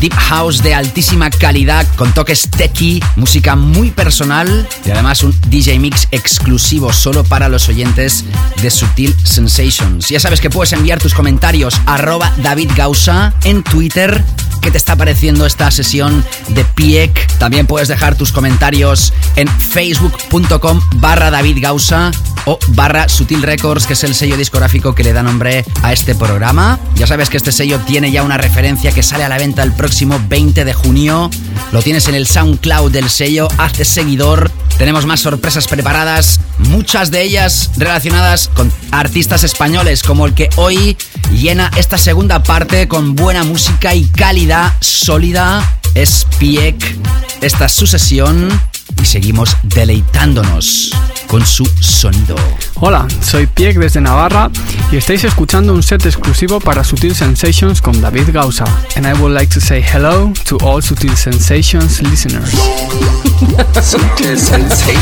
Deep House de altísima calidad con toques techy, música muy personal y además un DJ mix exclusivo solo para los oyentes de Sutil Sensations. Ya sabes que puedes enviar tus comentarios arroba David Gausa en Twitter. ¿Qué te está pareciendo esta sesión de Piek? También puedes dejar tus comentarios en facebook.com barra David Gausa o barra Sutil Records, que es el sello discográfico que le da nombre a este programa. Ya sabes que este sello tiene ya una referencia que sale a la venta el próximo 20 de junio. Lo tienes en el SoundCloud del sello, hazte seguidor. Tenemos más sorpresas preparadas, muchas de ellas relacionadas con artistas españoles, como el que hoy llena esta segunda parte con buena música y calidad sólida. Es Piek. Esta es su sesión y seguimos deleitándonos con su sonido. Hola, soy Piek desde Navarra y estáis escuchando un set exclusivo para Sutil Sensations con David Gausa. And I would like to say hello to all Sutil Sensations listeners. Sutil Sensations.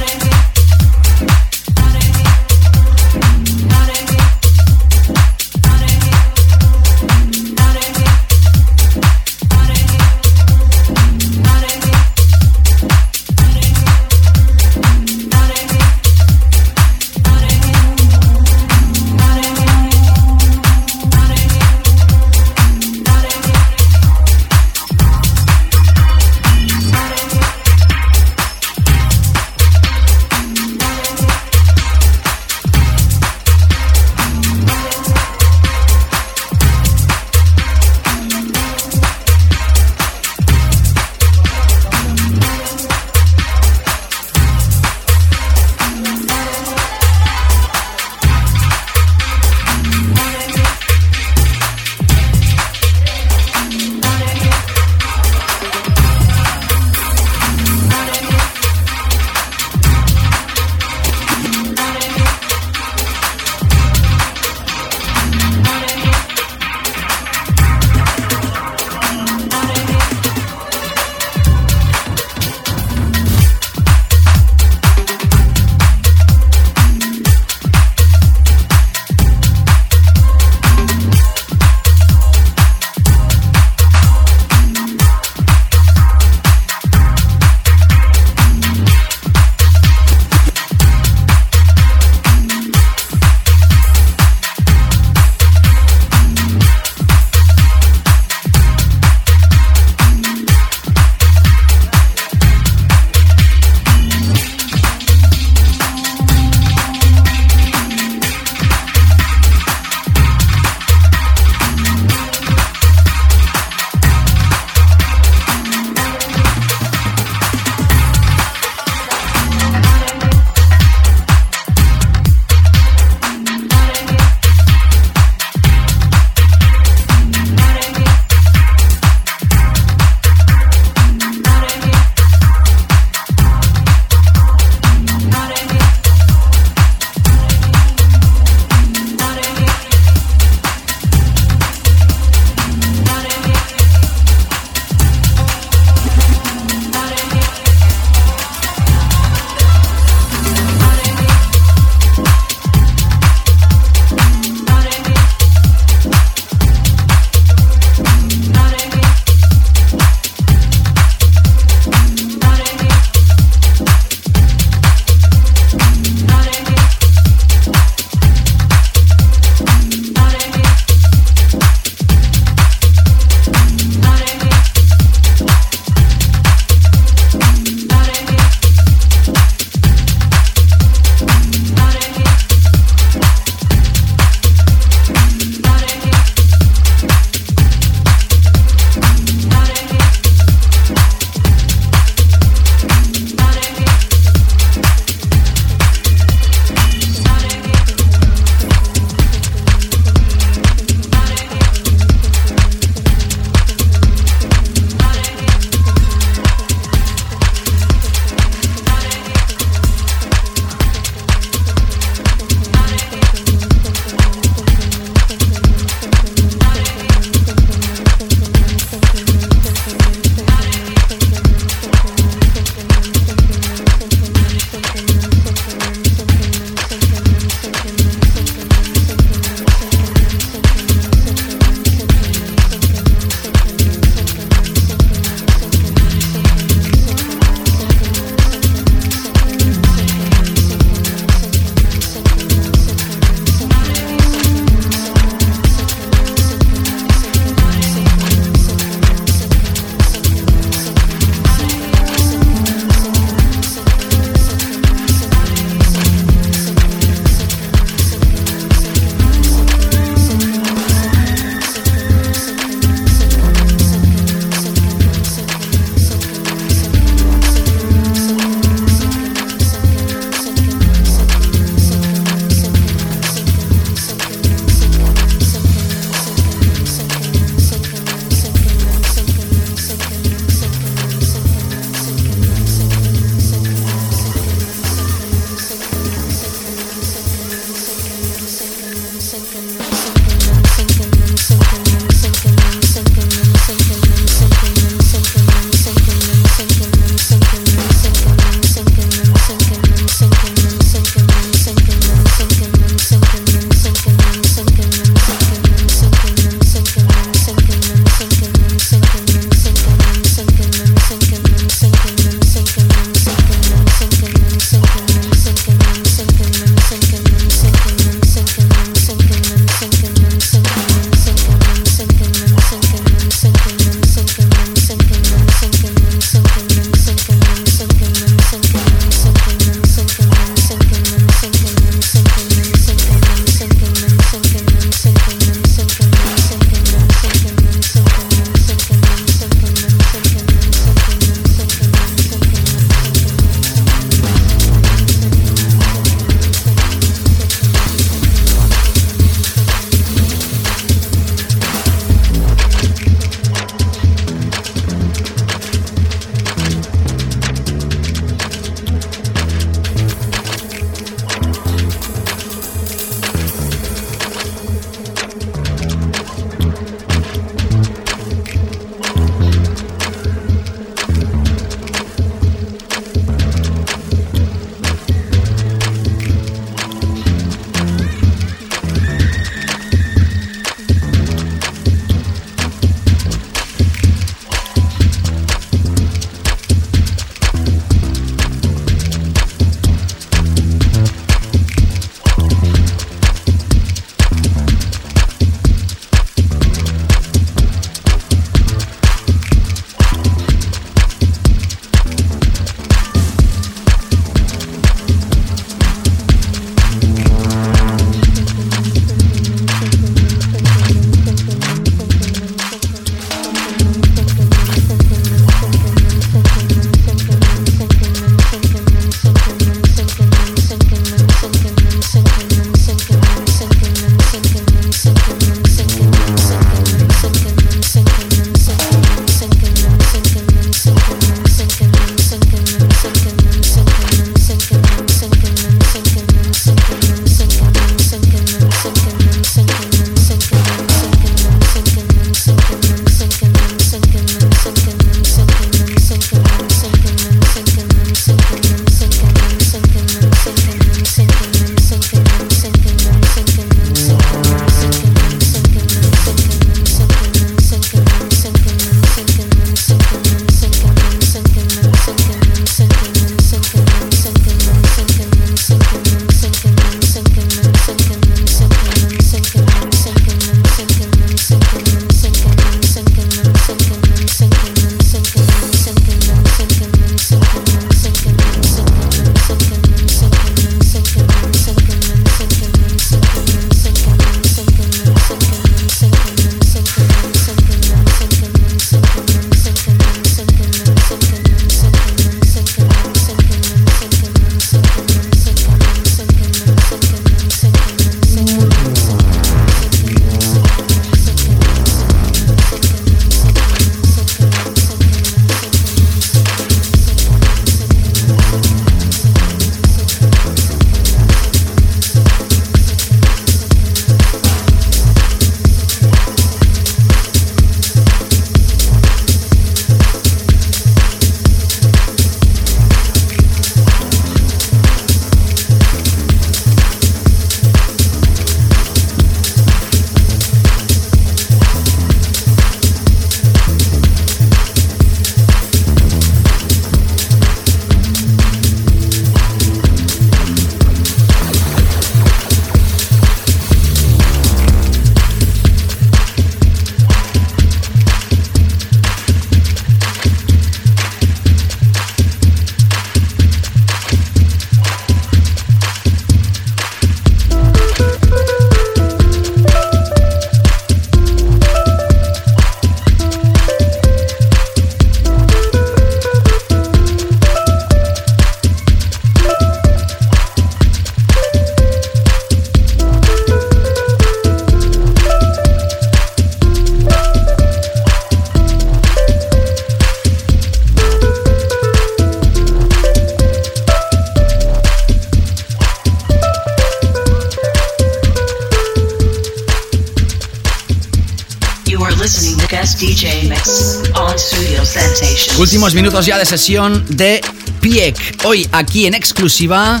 Últimos minutos ya de sesión de Piek. Hoy aquí en exclusiva,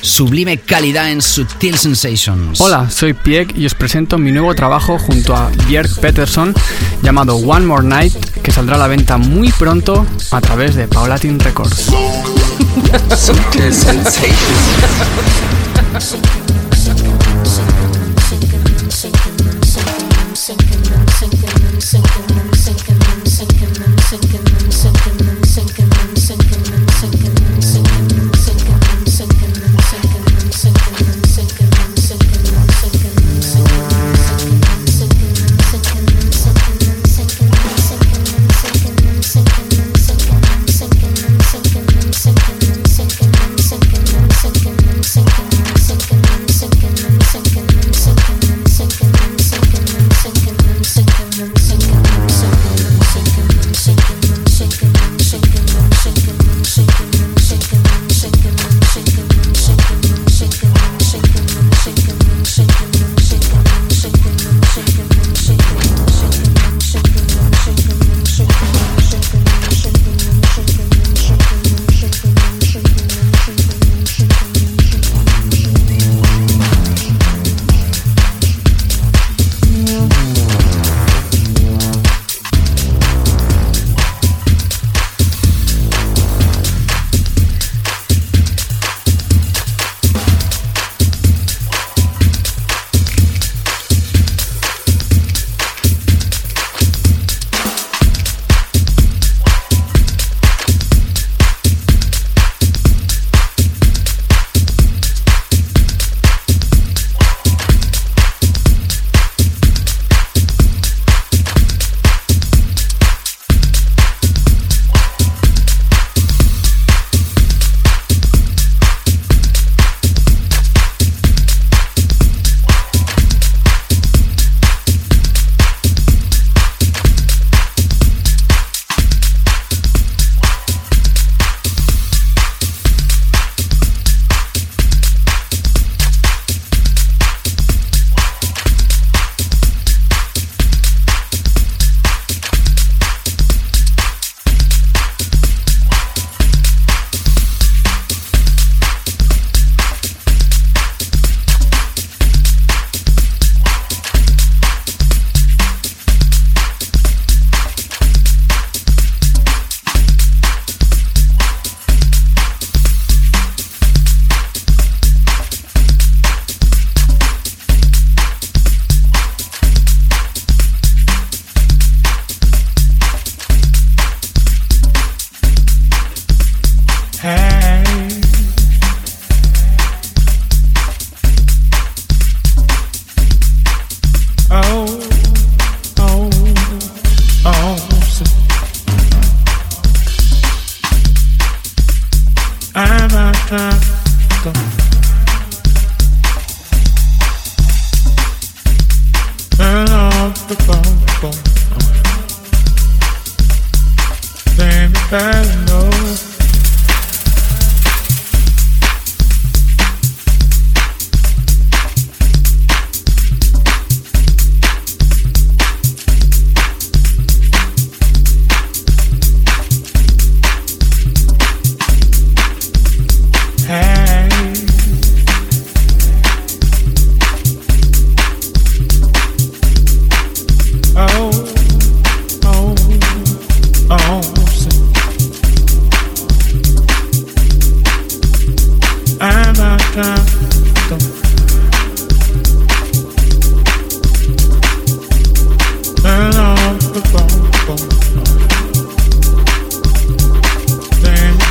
sublime calidad en Sutil Sensations. Hola, soy Piek y os presento mi nuevo trabajo junto a Björk Peterson llamado One More Night que saldrá a la venta muy pronto a través de Paulatin Records. Sutil sensations.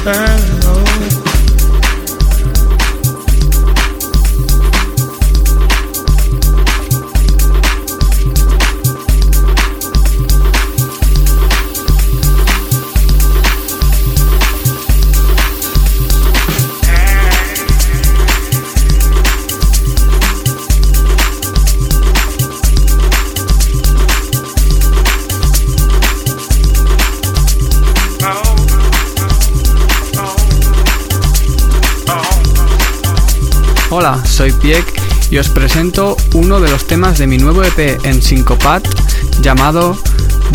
Hola, soy Piek y os presento uno de los temas de mi nuevo EP en Syncopat llamado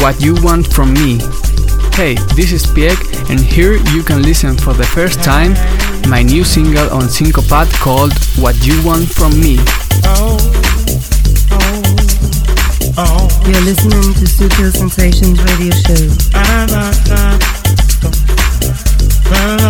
What You Want From Me. Hey, this is Piek, and here you can listen for the first time my new single on Syncopat called What You Want From Me. You're listening to Sensations Radio Show.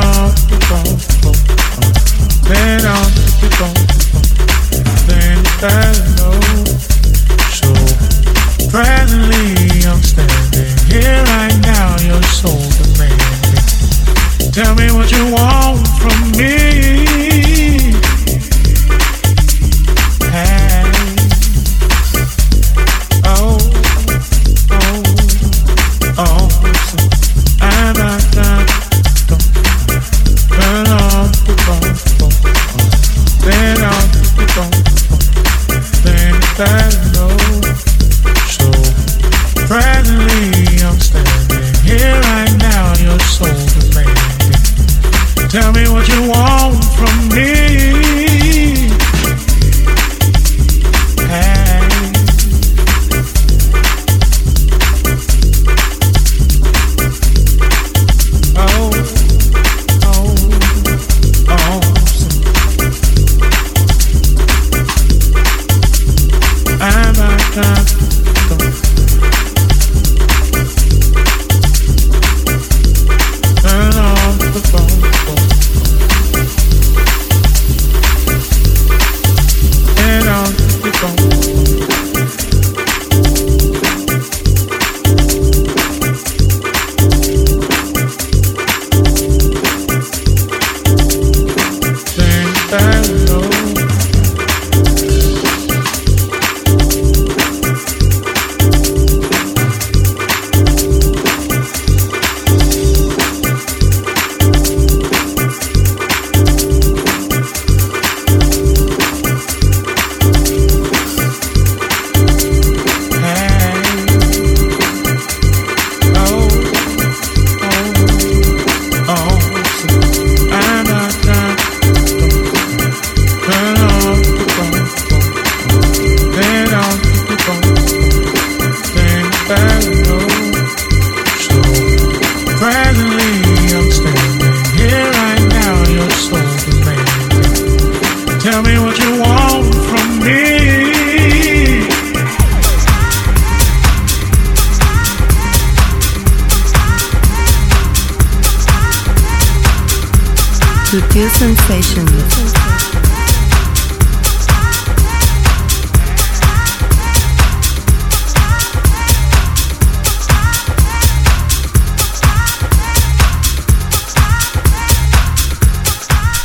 Sensations.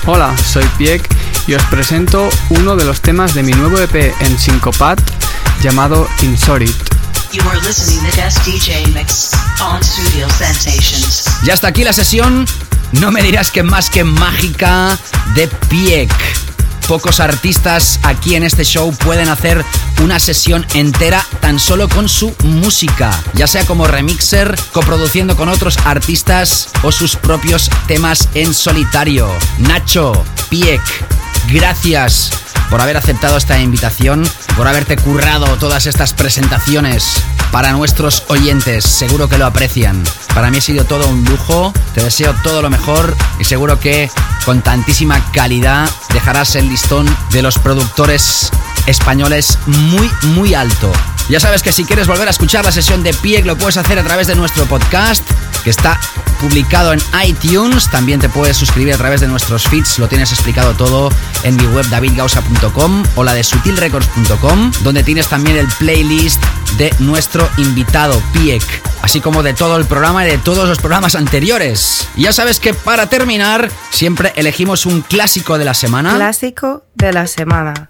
Hola, soy Piek y os presento uno de los temas de mi nuevo EP en Syncopat llamado Insorit. You are listening to Guest DJ Mix on Studio Sensations. Y hasta aquí la sesión. No me dirás que más que mágica de Piek. Pocos artistas aquí en este show pueden hacer una sesión entera tan solo con su música, ya sea como remixer, coproduciendo con otros artistas o sus propios temas en solitario. Nacho, Piek, gracias por haber aceptado esta invitación, por haberte currado todas estas presentaciones para nuestros oyentes. Seguro que lo aprecian. Para mí ha sido todo un lujo. Te deseo todo lo mejor y seguro que con tantísima calidad dejarás el listón de los productores españoles muy, muy alto. Ya sabes que si quieres volver a escuchar la sesión de Pieg lo puedes hacer a través de nuestro podcast que está publicado en iTunes. También te puedes suscribir a través de nuestros feeds. Lo tienes explicado todo en mi web davidgausa.com o la de sutilrecords.com, donde tienes también el playlist de nuestro invitado Piek, así como de todo el programa y de todos los programas anteriores. Y ya sabes que para terminar, siempre elegimos un clásico de la semana. Clásico de la semana.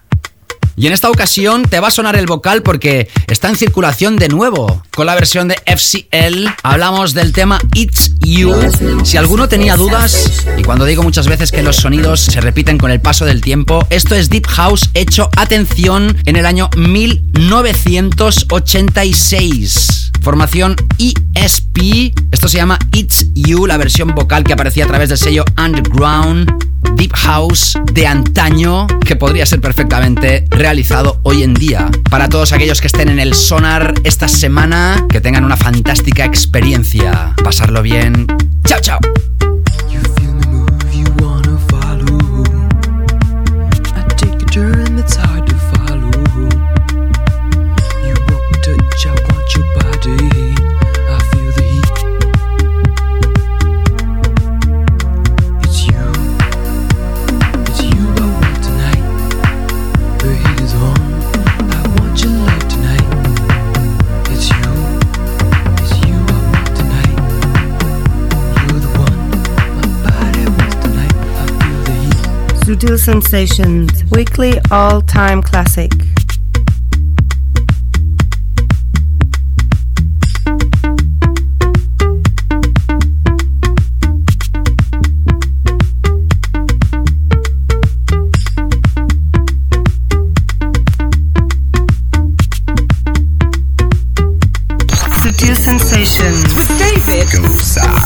Y en esta ocasión te va a sonar el vocal porque está en circulación de nuevo. Con la versión de FCL hablamos del tema It's You. Si alguno tenía dudas, y cuando digo muchas veces que los sonidos se repiten con el paso del tiempo, esto es Deep House hecho, atención, en el año 1986. Formación ESP, esto se llama It's You, la versión vocal que aparecía a través del sello Underground, Deep House de antaño, que podría ser perfectamente realizado hoy en día. Para todos aquellos que estén en el sonar esta semana, que tengan una fantástica experiencia. Pasarlo bien. Chao, chao. Sutil Sensations, weekly all time classic. Sutil Sensations with David Gosa.